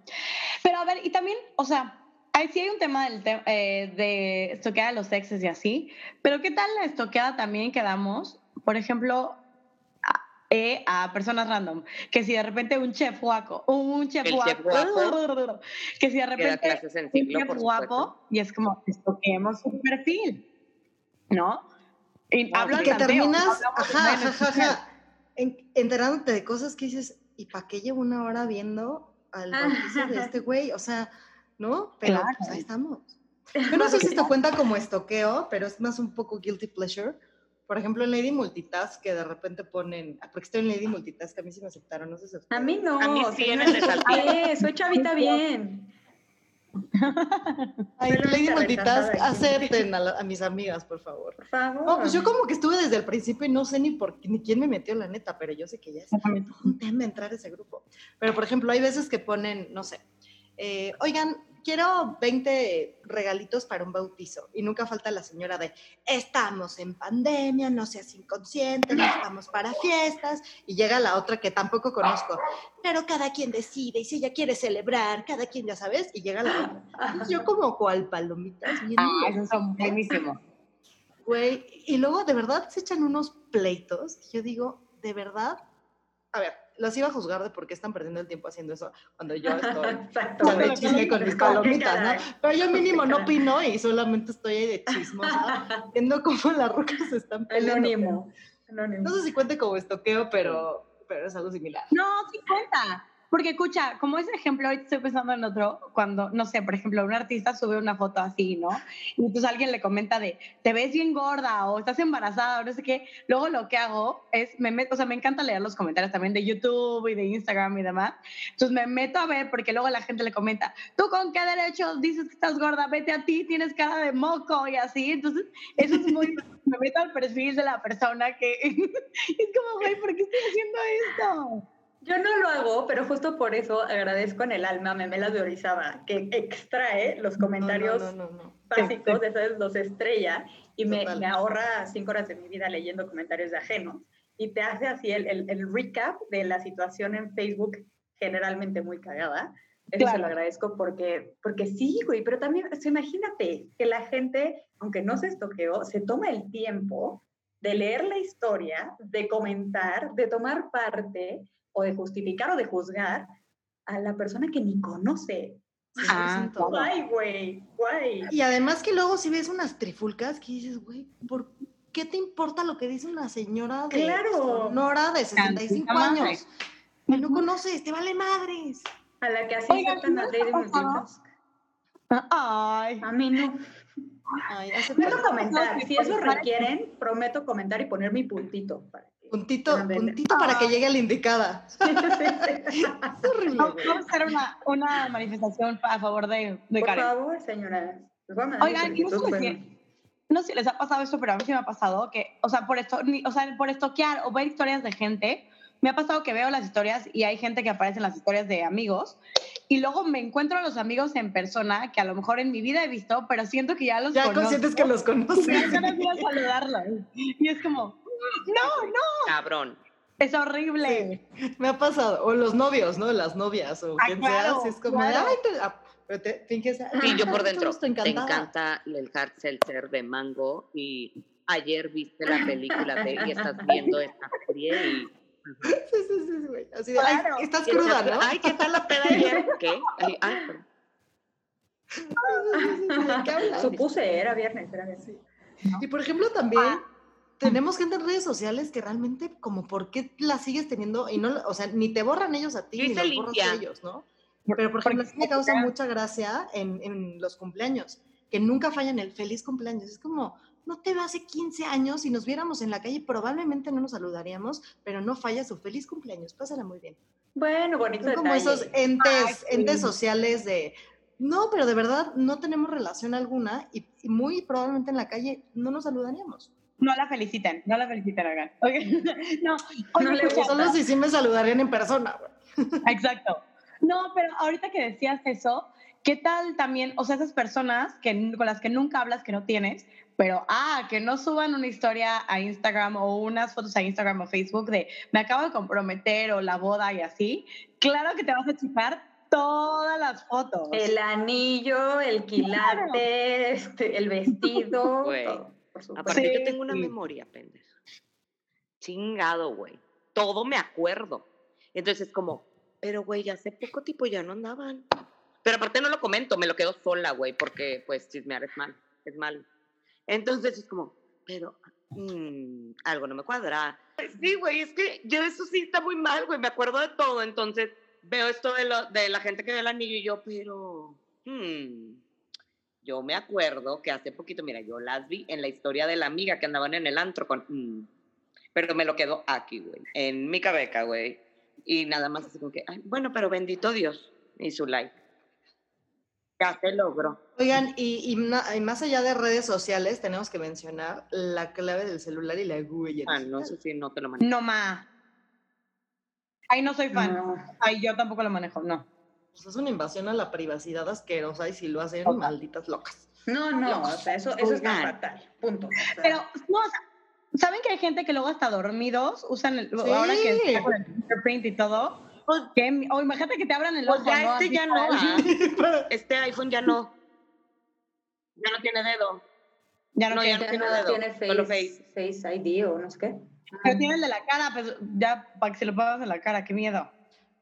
Pero a ver, y también, o sea, ahí sí hay un tema del te- eh, de los exes y así, pero ¿qué tal la estoqueada también que damos, por ejemplo, eh, a personas random? Que si de repente un chef guapo, un chef El guapo, chef guapo. (laughs) que si de repente un chef guapo, y es como, estoqueemos su perfil, ¿no? Y No, hablo que tanteo, terminas, ajá, ajá, ajá, en- enterándote de cosas que dices, ¿y para qué llevo una hora viendo al bautizo de este güey? O sea, ¿no? Pero Claro. pues ahí estamos. (laughs) Yo no sé si esto cuenta como estoqueo, pero es más un poco guilty pleasure. Por ejemplo, en Lady Multitask, que de repente ponen, ah, porque estoy en Lady Multitask, a mí sí me aceptaron, no sé si a A mí no. A mí sí, soy en el de Saltillo. chiquita, Soy chavita (laughs) bien. Ay, Lady Multitask, acepten a, la- a mis amigas, por favor. Por favor. No, pues yo como que estuve desde el principio y no sé ni por qué- ni quién me metió la neta, pero yo sé que ya es un tema entrar a ese grupo. Pero, por ejemplo, hay veces que ponen, no sé, eh, oigan, quiero 20 regalitos para un bautizo. Y nunca falta la señora de, estamos en pandemia, no seas inconsciente, no estamos para fiestas. Y llega la otra que tampoco conozco, pero cada quien decide y si ella quiere celebrar, cada quien ya sabes, y llega la otra. Yo como cual palomitas, Ah, esos son buenísimos. Güey, y luego de verdad se echan unos pleitos. Yo digo, de verdad, a ver, los iba a juzgar de por qué están perdiendo el tiempo haciendo eso cuando yo (laughs) estoy Bueno, chisme con mis (laughs) ¿Qué palomitas? ¿no? Pero yo mínimo no (laughs) opino y solamente estoy ahí de chismosa, viendo cómo las rocas se están peleando. Anónimo. Anónimo. No sé si cuente como estoqueo, pero, pero es algo similar. No, sí cuenta. Porque escucha, como ese ejemplo, ahorita estoy pensando en otro, cuando, no sé, por ejemplo, un artista sube una foto así, ¿no? Y entonces alguien le comenta de, te ves bien gorda o estás embarazada o no sé qué. Luego lo que hago es, me meto, o sea, me encanta leer los comentarios también de YouTube y de Instagram y demás. Entonces me meto a ver porque luego la gente le comenta, ¿tú con qué derecho dices que estás gorda? Vete a ti, tienes cara de moco y así. Entonces, eso es muy, (laughs) me meto al perfil de la persona que (laughs) es como, güey, ¿por qué estoy haciendo esto? Yo no lo hago, pero justo por eso agradezco en el alma a Memelas de Orizaba, que extrae los comentarios No, no, no, no, no. básicos, de esas los estrella, y me, me ahorra cinco horas de mi vida leyendo comentarios de ajenos, y te hace así el, el, el recap de la situación en Facebook, generalmente muy cagada. Eso se lo agradezco porque, porque sí, güey, pero también, o sea, imagínate que la gente, aunque no se estoqueó, se toma el tiempo de leer la historia, de comentar, de tomar parte, o de justificar o de juzgar a la persona que ni conoce. Ah, 100%. claro. Guay, güey, guay. Y además que luego si ves unas trifulcas que dices, güey, ¿por qué te importa lo que dice una señora de Claro. Sonora de 65 Tantita madre. años? Que no conoces, te vale madres. A la que así Oigan, aceptan ¿no las les leyes ha pasado? multitask. Ay. A mí no. Ay, Prometo comentar. Si eso requieren, prometo comentar y poner mi puntito. Para Puntito, puntito para que llegue a la indicada. (laughs) Es horrible, Vamos a hacer una, una manifestación a favor de, de Por Karen. favor, señoras. Oigan, y no sé no sé si les ha pasado esto, pero a mí sí me ha pasado que, o sea, por esto, ni- o sea, por estoquear o ver historias de gente, me ha pasado que veo las historias y hay gente que aparece en las historias de amigos y luego me encuentro a los amigos en persona que a lo mejor en mi vida he visto, pero siento que ya los Ya conozco. conscientes que los y me conoces. de ir a saludarlos. Y es como, no, no, Cabrón. es horrible. Me ha pasado. O los novios, ¿no? Las novias o Ah, quien claro, sea. si es como, claro. ay, te, ah, pero te finges, ah, Sí, yo por dentro. Te encanta el hard seltzer de mango y ayer viste la película de y estás viendo esta serie y Sí, sí, sí, güey. Así de, Claro. ay, estás Y cruda, ¿no? Ay, ¿qué tal la peda ayer? ¿Qué? Ay, ay. Supuse, era viernes, era viernes. Sí. Y por ejemplo, también Ah. Tenemos gente en redes sociales que realmente, como, ¿por qué la sigues teniendo? Y no, o sea, ni te borran ellos a ti, ni los borras limpia. a ellos, ¿no? Pero, por ejemplo, sí me causa mucha gracia en, en los cumpleaños, que nunca fallan el feliz cumpleaños. Es como, no te veo hace 15 años, si nos viéramos en la calle, probablemente no nos saludaríamos, pero no falla su feliz cumpleaños. Pásala muy bien. Bueno, bonito Son como detalle. esos entes, Ay, sí. entes sociales de, no, pero de verdad no tenemos relación alguna y, y muy probablemente en la calle no nos saludaríamos. No la feliciten, no la feliciten, oigan. (laughs) No, oye, No le. Solo si sí me saludarían en persona. (laughs) Exacto. No, pero ahorita que decías eso, ¿qué tal también, o sea, esas personas que, con las que nunca hablas, que no tienes, pero, ah, que no suban una historia a Instagram o unas fotos a Instagram o Facebook de me acabo de comprometer o la boda y así? Claro que te vas a chupar todas las fotos. El anillo, el quilate, este, el vestido, todo, por supuesto. Aparte, Sí, yo tengo una sí. memoria, pendeja. Chingado, güey. Todo me acuerdo. Entonces es como, pero, güey, hace poco tipo ya no andaban. Pero aparte no lo comento, me lo quedo sola, güey, porque pues chismear es mal, es mal. Entonces es como, pero mm, algo no me cuadra. Sí, güey, es que yo eso sí está muy mal, güey, me acuerdo de todo. Entonces veo esto de, lo, de la gente que ve el anillo y yo, pero... hmm, yo me acuerdo que hace poquito, mira, yo las vi en la historia de la amiga que andaban en el antro con... mm, pero me lo quedo aquí, güey, en mi cabeza, güey. Y nada más así como que, ay, bueno, pero bendito Dios y su like. Ya se logró. Oigan, y, y más allá de redes sociales, tenemos que mencionar la clave del celular y la huella. Ah, no, eso sí, no te lo manejo. No ma. Ahí no soy fan. No. Ahí yo tampoco lo manejo, no. Pues es una invasión a la privacidad asquerosa y si lo hacen, malditas locas. No, no, o sea, eso, eso está fatal, punto. O sea, Pero, no, o sea, ¿saben que hay gente que luego hasta dormidos usan el, ahora que Sí. está con el fingerprint y todo? Pues, o imagínate que te abran el pues ojo, ya ¿no? este Así ya no, para- ah. (laughs) este iPhone ya no. Ya no tiene dedo. Ya no, No, tiene, ya no tiene dedo, tiene solo face, face ID o no sé qué. Pero tiene el de la cara, pues ya para que se lo pongas en la cara, qué miedo.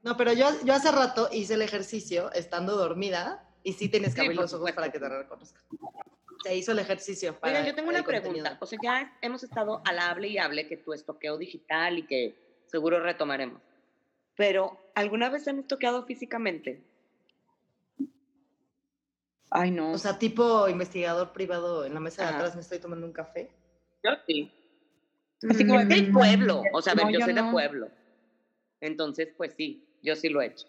No, pero yo, yo hace rato hice el ejercicio estando dormida y sí tienes que abrir los ojos para que te reconozcan. Se hizo el ejercicio. Para Oigan, yo tengo una pregunta. O sea, ya hemos estado al hable y hable que tu estoqueo digital y que seguro retomaremos. Pero, ¿alguna vez han estoqueado físicamente? Ay, no. O sea, tipo investigador privado en la mesa de atrás me estoy tomando un café. Yo sí. Así como del Mm, pueblo. O sea, a ver, no, yo yo soy de no. pueblo. Entonces, pues sí, yo sí lo he hecho.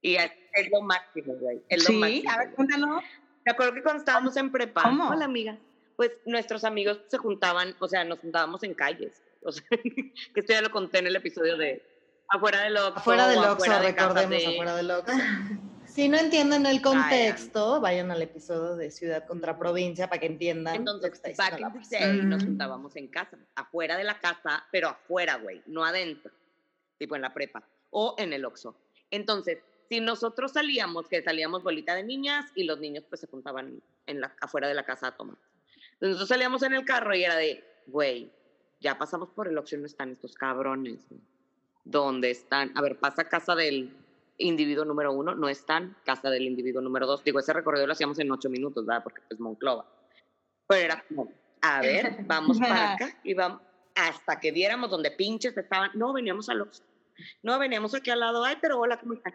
Y es, es lo máximo, güey. Es lo sí, máximo. a ver, cuéntanos. Me acuerdo que cuando estábamos en prepa, ¿Cómo? hola amiga, pues nuestros amigos se juntaban, o sea, nos juntábamos en calles. O sea, (laughs) que esto ya lo conté en el episodio de afuera del Oxxo. Afuera del Oxxo, afuera de casa recordemos, de- afuera del Oxxo. (laughs) Si no entienden el contexto, vayan al episodio de ciudad contra provincia para que entiendan lo que Entonces, está back in the day, nos juntábamos en casa, afuera de la casa, pero afuera, güey, no adentro, tipo en la prepa o en el Oxxo. Entonces, si nosotros salíamos, que salíamos bolita de niñas y los niños pues se juntaban en la, afuera de la casa a tomar. Entonces, nosotros salíamos en el carro y era de, güey, ya pasamos por el Oxxo y no están estos cabrones. ¿Dónde están? A ver, pasa casa del individuo número uno, no están, casa del individuo número dos. Digo, ese recorrido lo hacíamos en ocho minutos, ¿verdad? Porque es Monclova. Pero era como, a ver, vamos para (laughs) acá y vamos hasta que viéramos donde pinches estaban. No, veníamos al Oxxo. No, veníamos aquí al lado. Ay, pero hola, ¿cómo están?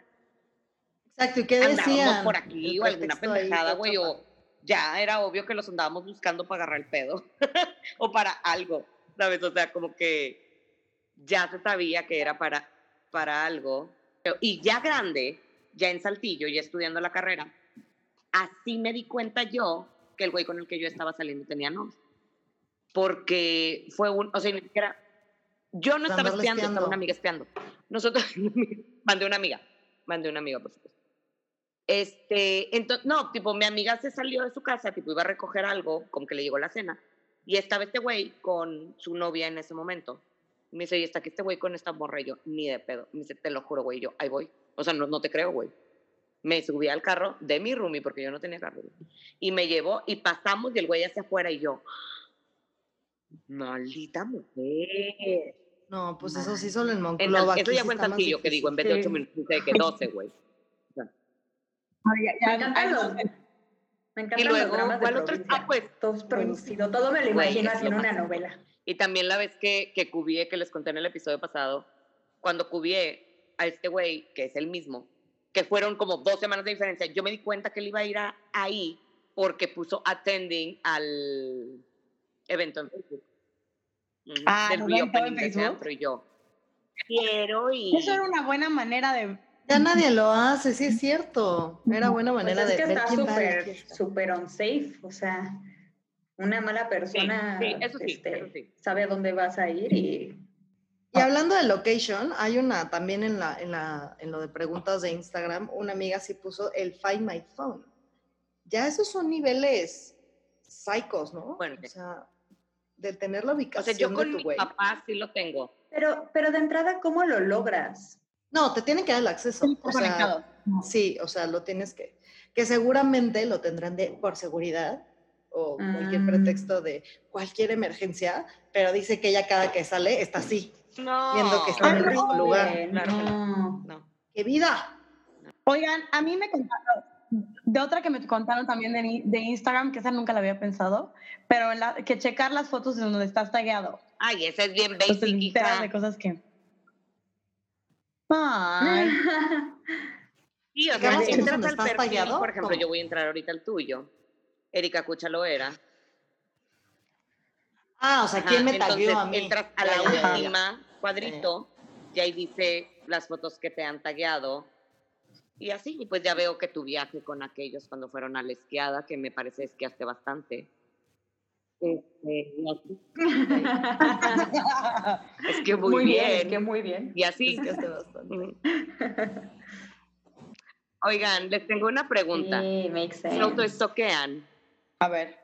Exacto, ¿y qué decían? por aquí El o alguna pendejada, güey, o ya era obvio que los andábamos buscando para agarrar el pedo (laughs) o para algo, ¿sabes? O sea, como que ya se sabía que era para, para algo. Y ya grande, ya en Saltillo, ya estudiando la carrera, así me di cuenta yo que el güey con el que yo estaba saliendo tenía novia. Porque fue un, o sea, ni siquiera, yo no estaba andarle espiando, estaba espiando. una amiga espiando. Nosotros, (laughs) mandé una amiga, mandé una amiga, por supuesto. Este, entonces, no, tipo, mi amiga se salió de su casa, tipo, iba a recoger algo, como que le llegó la cena, y estaba este güey con su novia en ese momento. Me dice, y está aquí este güey con esta morra, y yo, ni de pedo. Me dice, te lo juro, güey, y yo, ahí voy. O sea, no, no te creo, güey. Me subí al carro de mi roomie, porque yo no tenía carro, güey, y me llevó, y pasamos, y el güey hacia afuera, y yo, maldita mujer. No, pues eso sí solo en En Monclova. Sal- eso aquí ya fue en Saltillo, que digo, en vez de Sí. 8 minutos, dice que 12, güey. Ya- Me ya- encantan ay, los, me encantan Y los luego, de ¿cuál otro? Ah, pues, Todo es producido, todo me lo imagino en una novela. Y también la vez que, que cubié, que les conté en el episodio pasado, cuando cubié a este güey, que es el mismo, que fueron como dos semanas de diferencia, yo me di cuenta que él iba a ir a- ahí porque puso attending al evento en Facebook. Ah, del ¿el reopening evento en de ese Facebook? antro, y yo quiero y... Eso era una buena manera de... Ya nadie lo hace, sí es cierto. Era buena Pues manera es de que ver está súper, unsafe, o sea, una mala persona sí, eso sí, este, eso sí. sabe a dónde vas a ir y Y hablando de location, hay una también en, la, en, la, en lo de preguntas de Instagram, una amiga sí puso el Find My Phone. Ya esos son niveles psicos, ¿no? Bueno, o sea, de tener la O ubicación sea, yo con de tu mi güey. papá sí lo tengo. Pero, pero de entrada, ¿cómo lo logras? No, te tienen que dar el acceso. O sea, sí, o sea, lo tienes que, que seguramente lo tendrán de por seguridad o cualquier Ah. pretexto de cualquier emergencia, pero dice que ella cada que sale está así. No. Viendo que está en el mismo lugar. No. No. ¡Qué vida! Oigan, a mí me contaron, de otra que me contaron también de, de Instagram, que esa nunca la había pensado, pero en la- que checar las fotos en donde estás tagueado. Ay, ese es bien Entonces, basic, enteras hija. de cosas que... Ay, (laughs) Sí, o sea, que entras al perfil, por ejemplo, ¿cómo? yo voy a entrar ahorita al tuyo. Erika Cucha lo era. Ah, o sea, ¿quién Ajá, me tagueó entonces a mí? entras a la última cuadrito y ahí dice las fotos que te han tagueado. Y así, y pues ya veo que tu viaje con aquellos cuando fueron a la esquiada, que me parece esquiaste bastante. Este, (laughs) es que muy, muy bien, bien. es que muy bien. Y así. Es que hace bastante. Ujú. Oigan, les tengo una pregunta. Sí, makes ¿Se autoestoquean? a ver.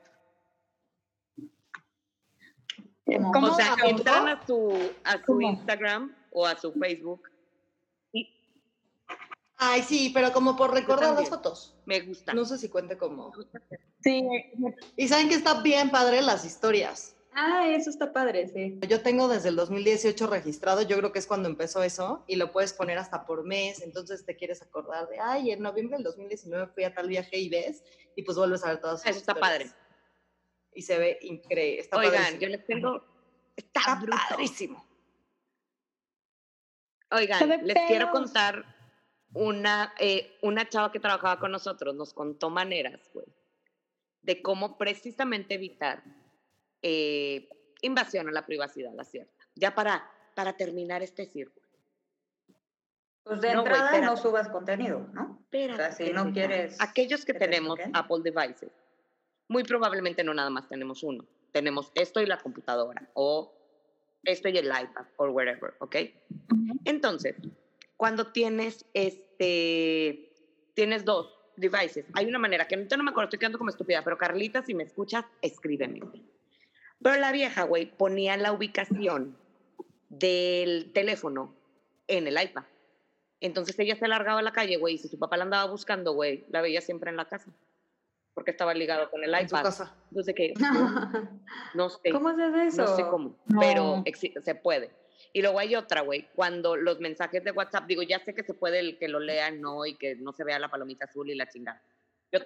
¿Cómo? O sea, entran a su, a su ¿Cómo? Instagram o a su Facebook Ay, sí, pero como por recordar las fotos. me gusta. No sé si cuente como. Sí, Y saben que está bien padre las historias. Ah, eso está padre, sí. Yo tengo desde el 2018 registrado, yo creo que es cuando empezó eso, y lo puedes poner hasta por mes, entonces te quieres acordar de, ay, en noviembre del 2019 fui a tal viaje y ves, y pues vuelves a ver todas sus Eso está padre. Y se ve increíble, está Oigan, padrísimo. yo les tengo. Está, Está padrísimo. Oigan, les quiero contar una, eh, una chava que trabajaba con nosotros, nos contó maneras, güey, de cómo precisamente evitar eh, invasión a la privacidad, la cierta. Ya para, para terminar este círculo. Pues de No, entrada no espérate. subas contenido, ¿no? O sea, si no quieres Aquellos que que te tenemos toquen. Apple devices, muy probablemente no nada más tenemos uno. Tenemos esto y la computadora, o esto y el iPad, o whatever, ¿ok? Entonces, cuando tienes este, tienes dos devices, hay una manera que ahorita no me acuerdo, estoy quedando como estúpida, pero Carlita, si me escuchas, escríbeme. Pero la vieja, güey, ponía la ubicación del teléfono en el iPad. Entonces ella se largaba a la calle, güey, y si su papá la andaba buscando, güey, la veía siempre en la casa. Porque estaba ligado con el En su iPad. casa. Entonces, que (laughs) no sé. ¿Cómo se hace eso? No sé cómo, No. pero se puede. Y luego hay otra, güey, cuando los mensajes de WhatsApp, digo, ya sé que se puede el que lo lean, no, y que no se vea la palomita azul y la chingada. Yo,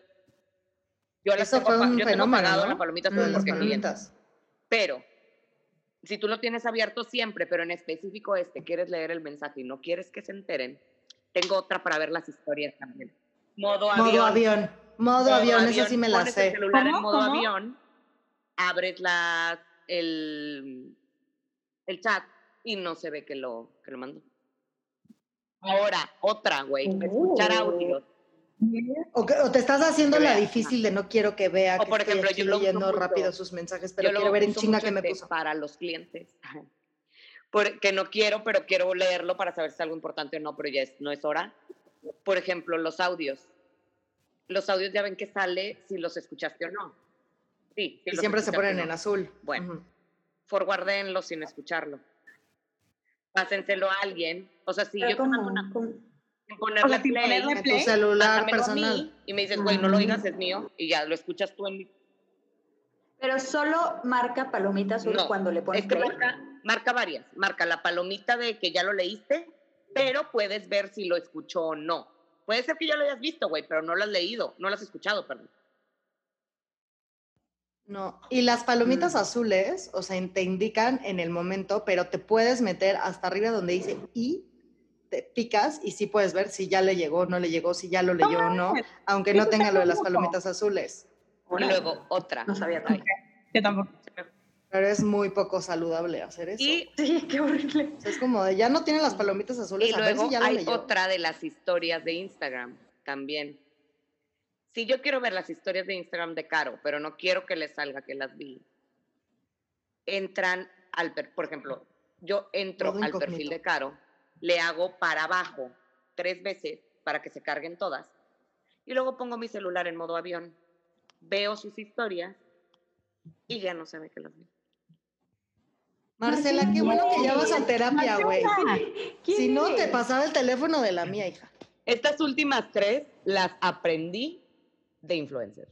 yo, las Eso tengo, yo tengo pagado ¿no? la palomita Lo azul de las porque cliente. palomitas. Pero, si tú lo tienes abierto siempre, pero en específico este, quieres leer el mensaje y no quieres que se enteren, tengo otra para ver las historias también. Modo avión. Modo avión. Modo, Modo avión, eso sí me la Pones el sé. celular en ¿Cómo? modo ¿Cómo? avión, abres la, el, el chat y no se ve que lo, que lo mandó. Ahora, otra, güey, escuchar Oh. audios. O, que- o te estás haciendo la difícil de no quiero que vea O, que por estoy ejemplo, aquí yo leyendo mucho. rápido sus mensajes, pero Yo quiero ver en chinga que me puso. Para los clientes. Porque no quiero, pero quiero leerlo para saber si es algo importante o no, pero ya es- no es hora. Por ejemplo, los audios. Los audios ya ven que sale si los escuchaste o no. Sí. si Y siempre se ponen no. en azul. Bueno. Ujú. forwardenlo sin escucharlo. Pásenselo a alguien. O sea, si Pero yo te mando una ponerle O sea, play, ponerle En tu play, celular personal. mí y me dices, güey, no lo oigas, es mío, y ya lo escuchas tú en mi... Pero solo marca palomita azul No, cuando le pones Es que play. marca, marca varias. Marca la palomita de que ya lo leíste, pero puedes ver si lo escuchó o no. Puede ser que ya lo hayas visto, güey, pero no lo has leído, no lo has escuchado, perdón. No, y las palomitas Mm. azules, o sea, te indican en el momento, pero te puedes meter hasta arriba donde dice y te picas y sí puedes ver si ya le llegó, no le llegó, si ya lo leyó o no, aunque no tenga lo de las palomitas azules. Y luego otra. No sabía tanto. Yo tampoco. Pero es muy poco saludable hacer eso. Y, Sí, qué horrible. O sea, es como de ya no tienen las palomitas azules, y a ver luego si ya lo hay leyó. otra de las historias de Instagram también. Si yo quiero ver las historias de Instagram de Caro, pero no quiero que le salga que las vi, entran al, per- por ejemplo, yo entro al perfil de Caro, le hago para abajo tres veces para que se carguen todas, y luego pongo mi celular en modo avión, veo sus historias y ya no sabe que las vi. Marcela, qué bueno que ya vas a terapia, güey. ¿Quién Si no, te pasaba el teléfono de la mía, hija. Estas últimas tres las aprendí de influencers.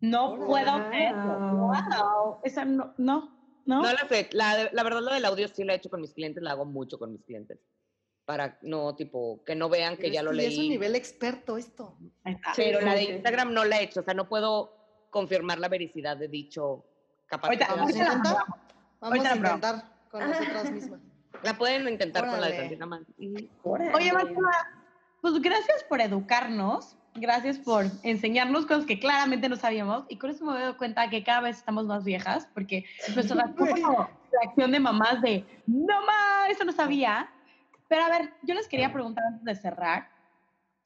No Órale. puedo creerlo. Wow. Esa no, no, no. No la sé. La, la verdad, lo del audio sí lo he hecho con mis clientes, la hago mucho con mis clientes. Para no, tipo, que no vean que Pero ya es lo ya Es un leí. nivel experto esto. Pero la de. Instagram no la he hecho. O sea, no puedo confirmar la vericidad de dicho capaz. Ahorita- que Vamos a la- la intentar. Vamos Ahorita a la intentar con nosotras mismas. (laughs) La pueden intentar con la de Órale. Órale. Oye, Marcela, pues gracias por educarnos, gracias por enseñarnos cosas que claramente no sabíamos y con eso me doy cuenta que cada vez estamos más viejas porque nuestra reacción de mamás de no ma, eso no sabía. Pero a ver, yo les quería preguntar antes de cerrar.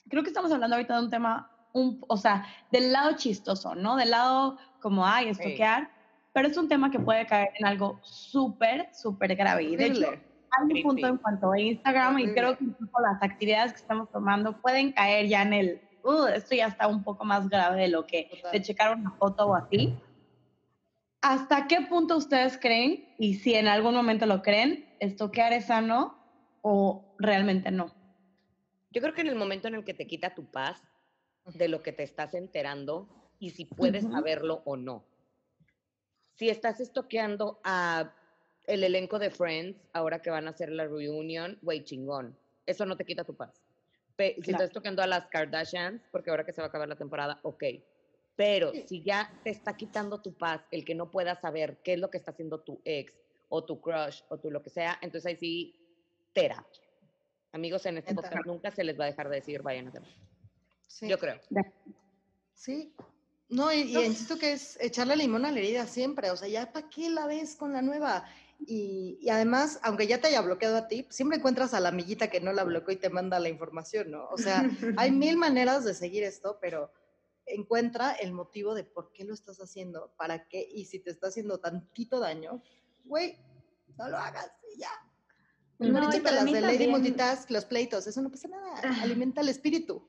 Creo que estamos hablando ahorita de un tema, un, o sea, del lado chistoso, ¿no? Del lado como, ay, estoquear, pero es un tema que puede caer en algo súper, súper grave. Y de hecho, hay un punto en cuanto a Instagram y creo que incluso las actividades que estamos tomando pueden caer ya en el, "Uh, esto ya está un poco más grave de lo que Total. de checar una foto o así. ¿Hasta qué punto ustedes creen, y si en algún momento lo creen, estoquear es sano o realmente no? Yo creo que en el momento en el que te quita tu paz de lo que te estás enterando y si puedes saberlo o no. Si estás estoqueando a el elenco de Friends, ahora que van a hacer la reunion, güey, chingón. Eso no te quita tu paz. Pe- si Claro. estás toqueando a las Kardashians, porque ahora que se va a acabar la temporada, ok. Pero si ya te está quitando tu paz el que no puedas saber qué es lo que está haciendo tu ex o tu crush o tu lo que sea, entonces ahí sí, terapia. Amigos, en este podcast nunca se les va a dejar de decir vayan a terapia. Sí. Yo creo. Sí. No, y, y insisto que es echarle limón a la herida siempre. O sea, ya para qué la ves con la nueva. Y, y además, aunque ya te haya bloqueado a ti, siempre encuentras a la amiguita que no la bloqueó y te manda la información, ¿no? O sea, (laughs) hay mil maneras de seguir esto, pero encuentra el motivo de por qué lo estás haciendo, para qué, y si te está haciendo tantito daño, güey, no lo hagas y ya. Primero No, y échate para las mí de Lady Multitask, los pleitos, eso no pasa nada, alimenta el espíritu.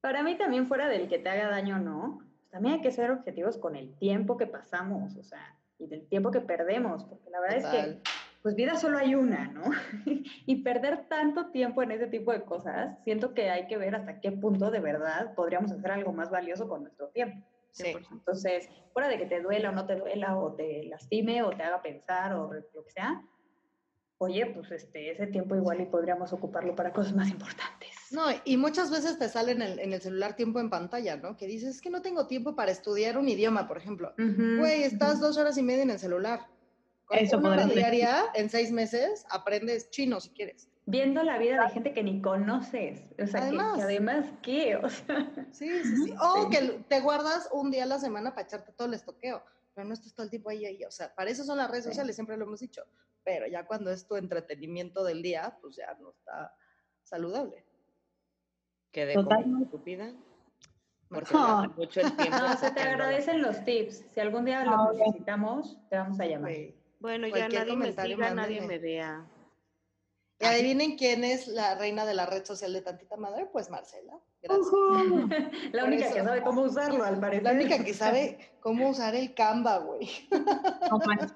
Para mí también fuera del que te haga daño no, pues también hay que ser objetivos con el tiempo que pasamos, o sea, y del tiempo que perdemos, porque la verdad es que Total. pues vida solo hay una, ¿no? (laughs) y perder tanto tiempo en ese tipo de cosas, siento que hay que ver hasta qué punto de verdad podríamos hacer algo más valioso con nuestro tiempo. Sí. Entonces, fuera de que te duela o no te duela, o te lastime, o te haga pensar, o lo que sea, oye, pues este, ese tiempo igual y podríamos ocuparlo para cosas más importantes. No, y muchas veces te sale en el, en el celular tiempo en pantalla, ¿no? Que dices, es que no tengo tiempo para estudiar un idioma, por ejemplo. Güey, estás ujú. dos horas y media en el celular. Con Eso una hora diaria, en seis meses, aprendes chino si quieres. Viendo la vida de gente que ni conoces. O sea, que- Además. que, además, ¿qué? O sea, Sí, sí, sí. (laughs) O que te guardas un día a la semana para echarte todo el estoqueo, pero no estás todo el tiempo ahí, ahí. O sea, para eso son las redes Sí. sociales, siempre lo hemos dicho. Pero ya cuando es tu entretenimiento del día, pues ya no está saludable. Como Totalmente. estúpida. Porque Ah. pasa mucho el tiempo. no, se te agradecen los tips. Si algún día Ah, los ok. necesitamos, te vamos a llamar. Bueno, ya nadie me siga, nadie me vea. Y adivinen quién es la reina de la red social de Tantita Madre, pues Marcela. Gracias. (laughs) La Por única eso. que sabe cómo usarlo, al parecer. La única que sabe cómo usar el Canva, güey. No manches.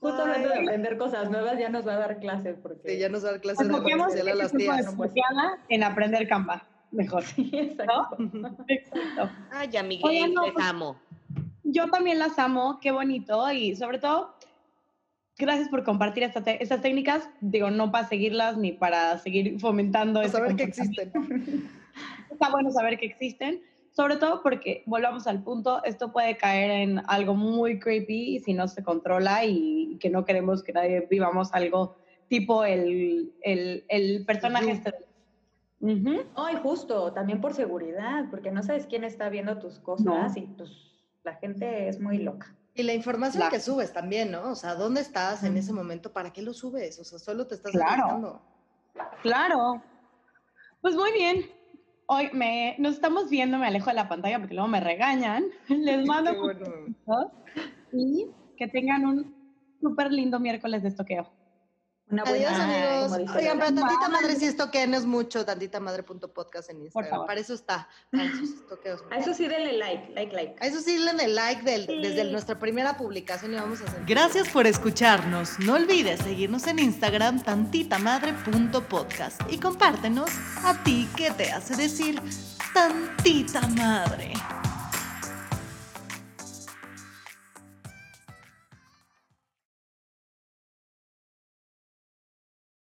Justo hablando de aprender cosas nuevas, ya nos va a dar clases. Porque... Sí, ya nos va a dar clases de red social a las tías. en aprender Canva. Mejor. Sí, exacto. (laughs) Exacto. Ay, Oigan, no, les pues- amo. Yo también las amo, qué bonito y sobre todo gracias por compartir estas técnicas. Digo, no para seguirlas ni para seguir fomentando. Para saber que existen. Está bueno saber que existen. Sobre todo porque, volvamos al punto, esto puede caer en algo muy creepy si no se controla y que no queremos que nadie vivamos algo tipo el, el, el personaje este. Ay, justo, también por seguridad, porque no sabes quién está viendo tus cosas y pues la gente es muy loca. Y la información que subes también, ¿no? O sea, ¿dónde estás en ese momento? ¿Para qué lo subes? O sea, solo te estás claro. Claro. Pues muy bien. Hoy me, nos estamos viendo, me alejo de la pantalla porque luego me regañan. (laughs) Les mando bueno. y que tengan un súper lindo miércoles de estoqueo. Adiós, amigos. Oigan, pero tantita madre si esto que no es mucho, tantita madre.podcast en Instagram. Para eso está, para esos estoqueos. A eso sí denle like, like, like. A eso sí denle like desde nuestra primera publicación y vamos a hacer. Gracias por escucharnos. No olvides seguirnos en Instagram, tantitamadre.podcast y compártenos a ti qué te hace decir tantita madre.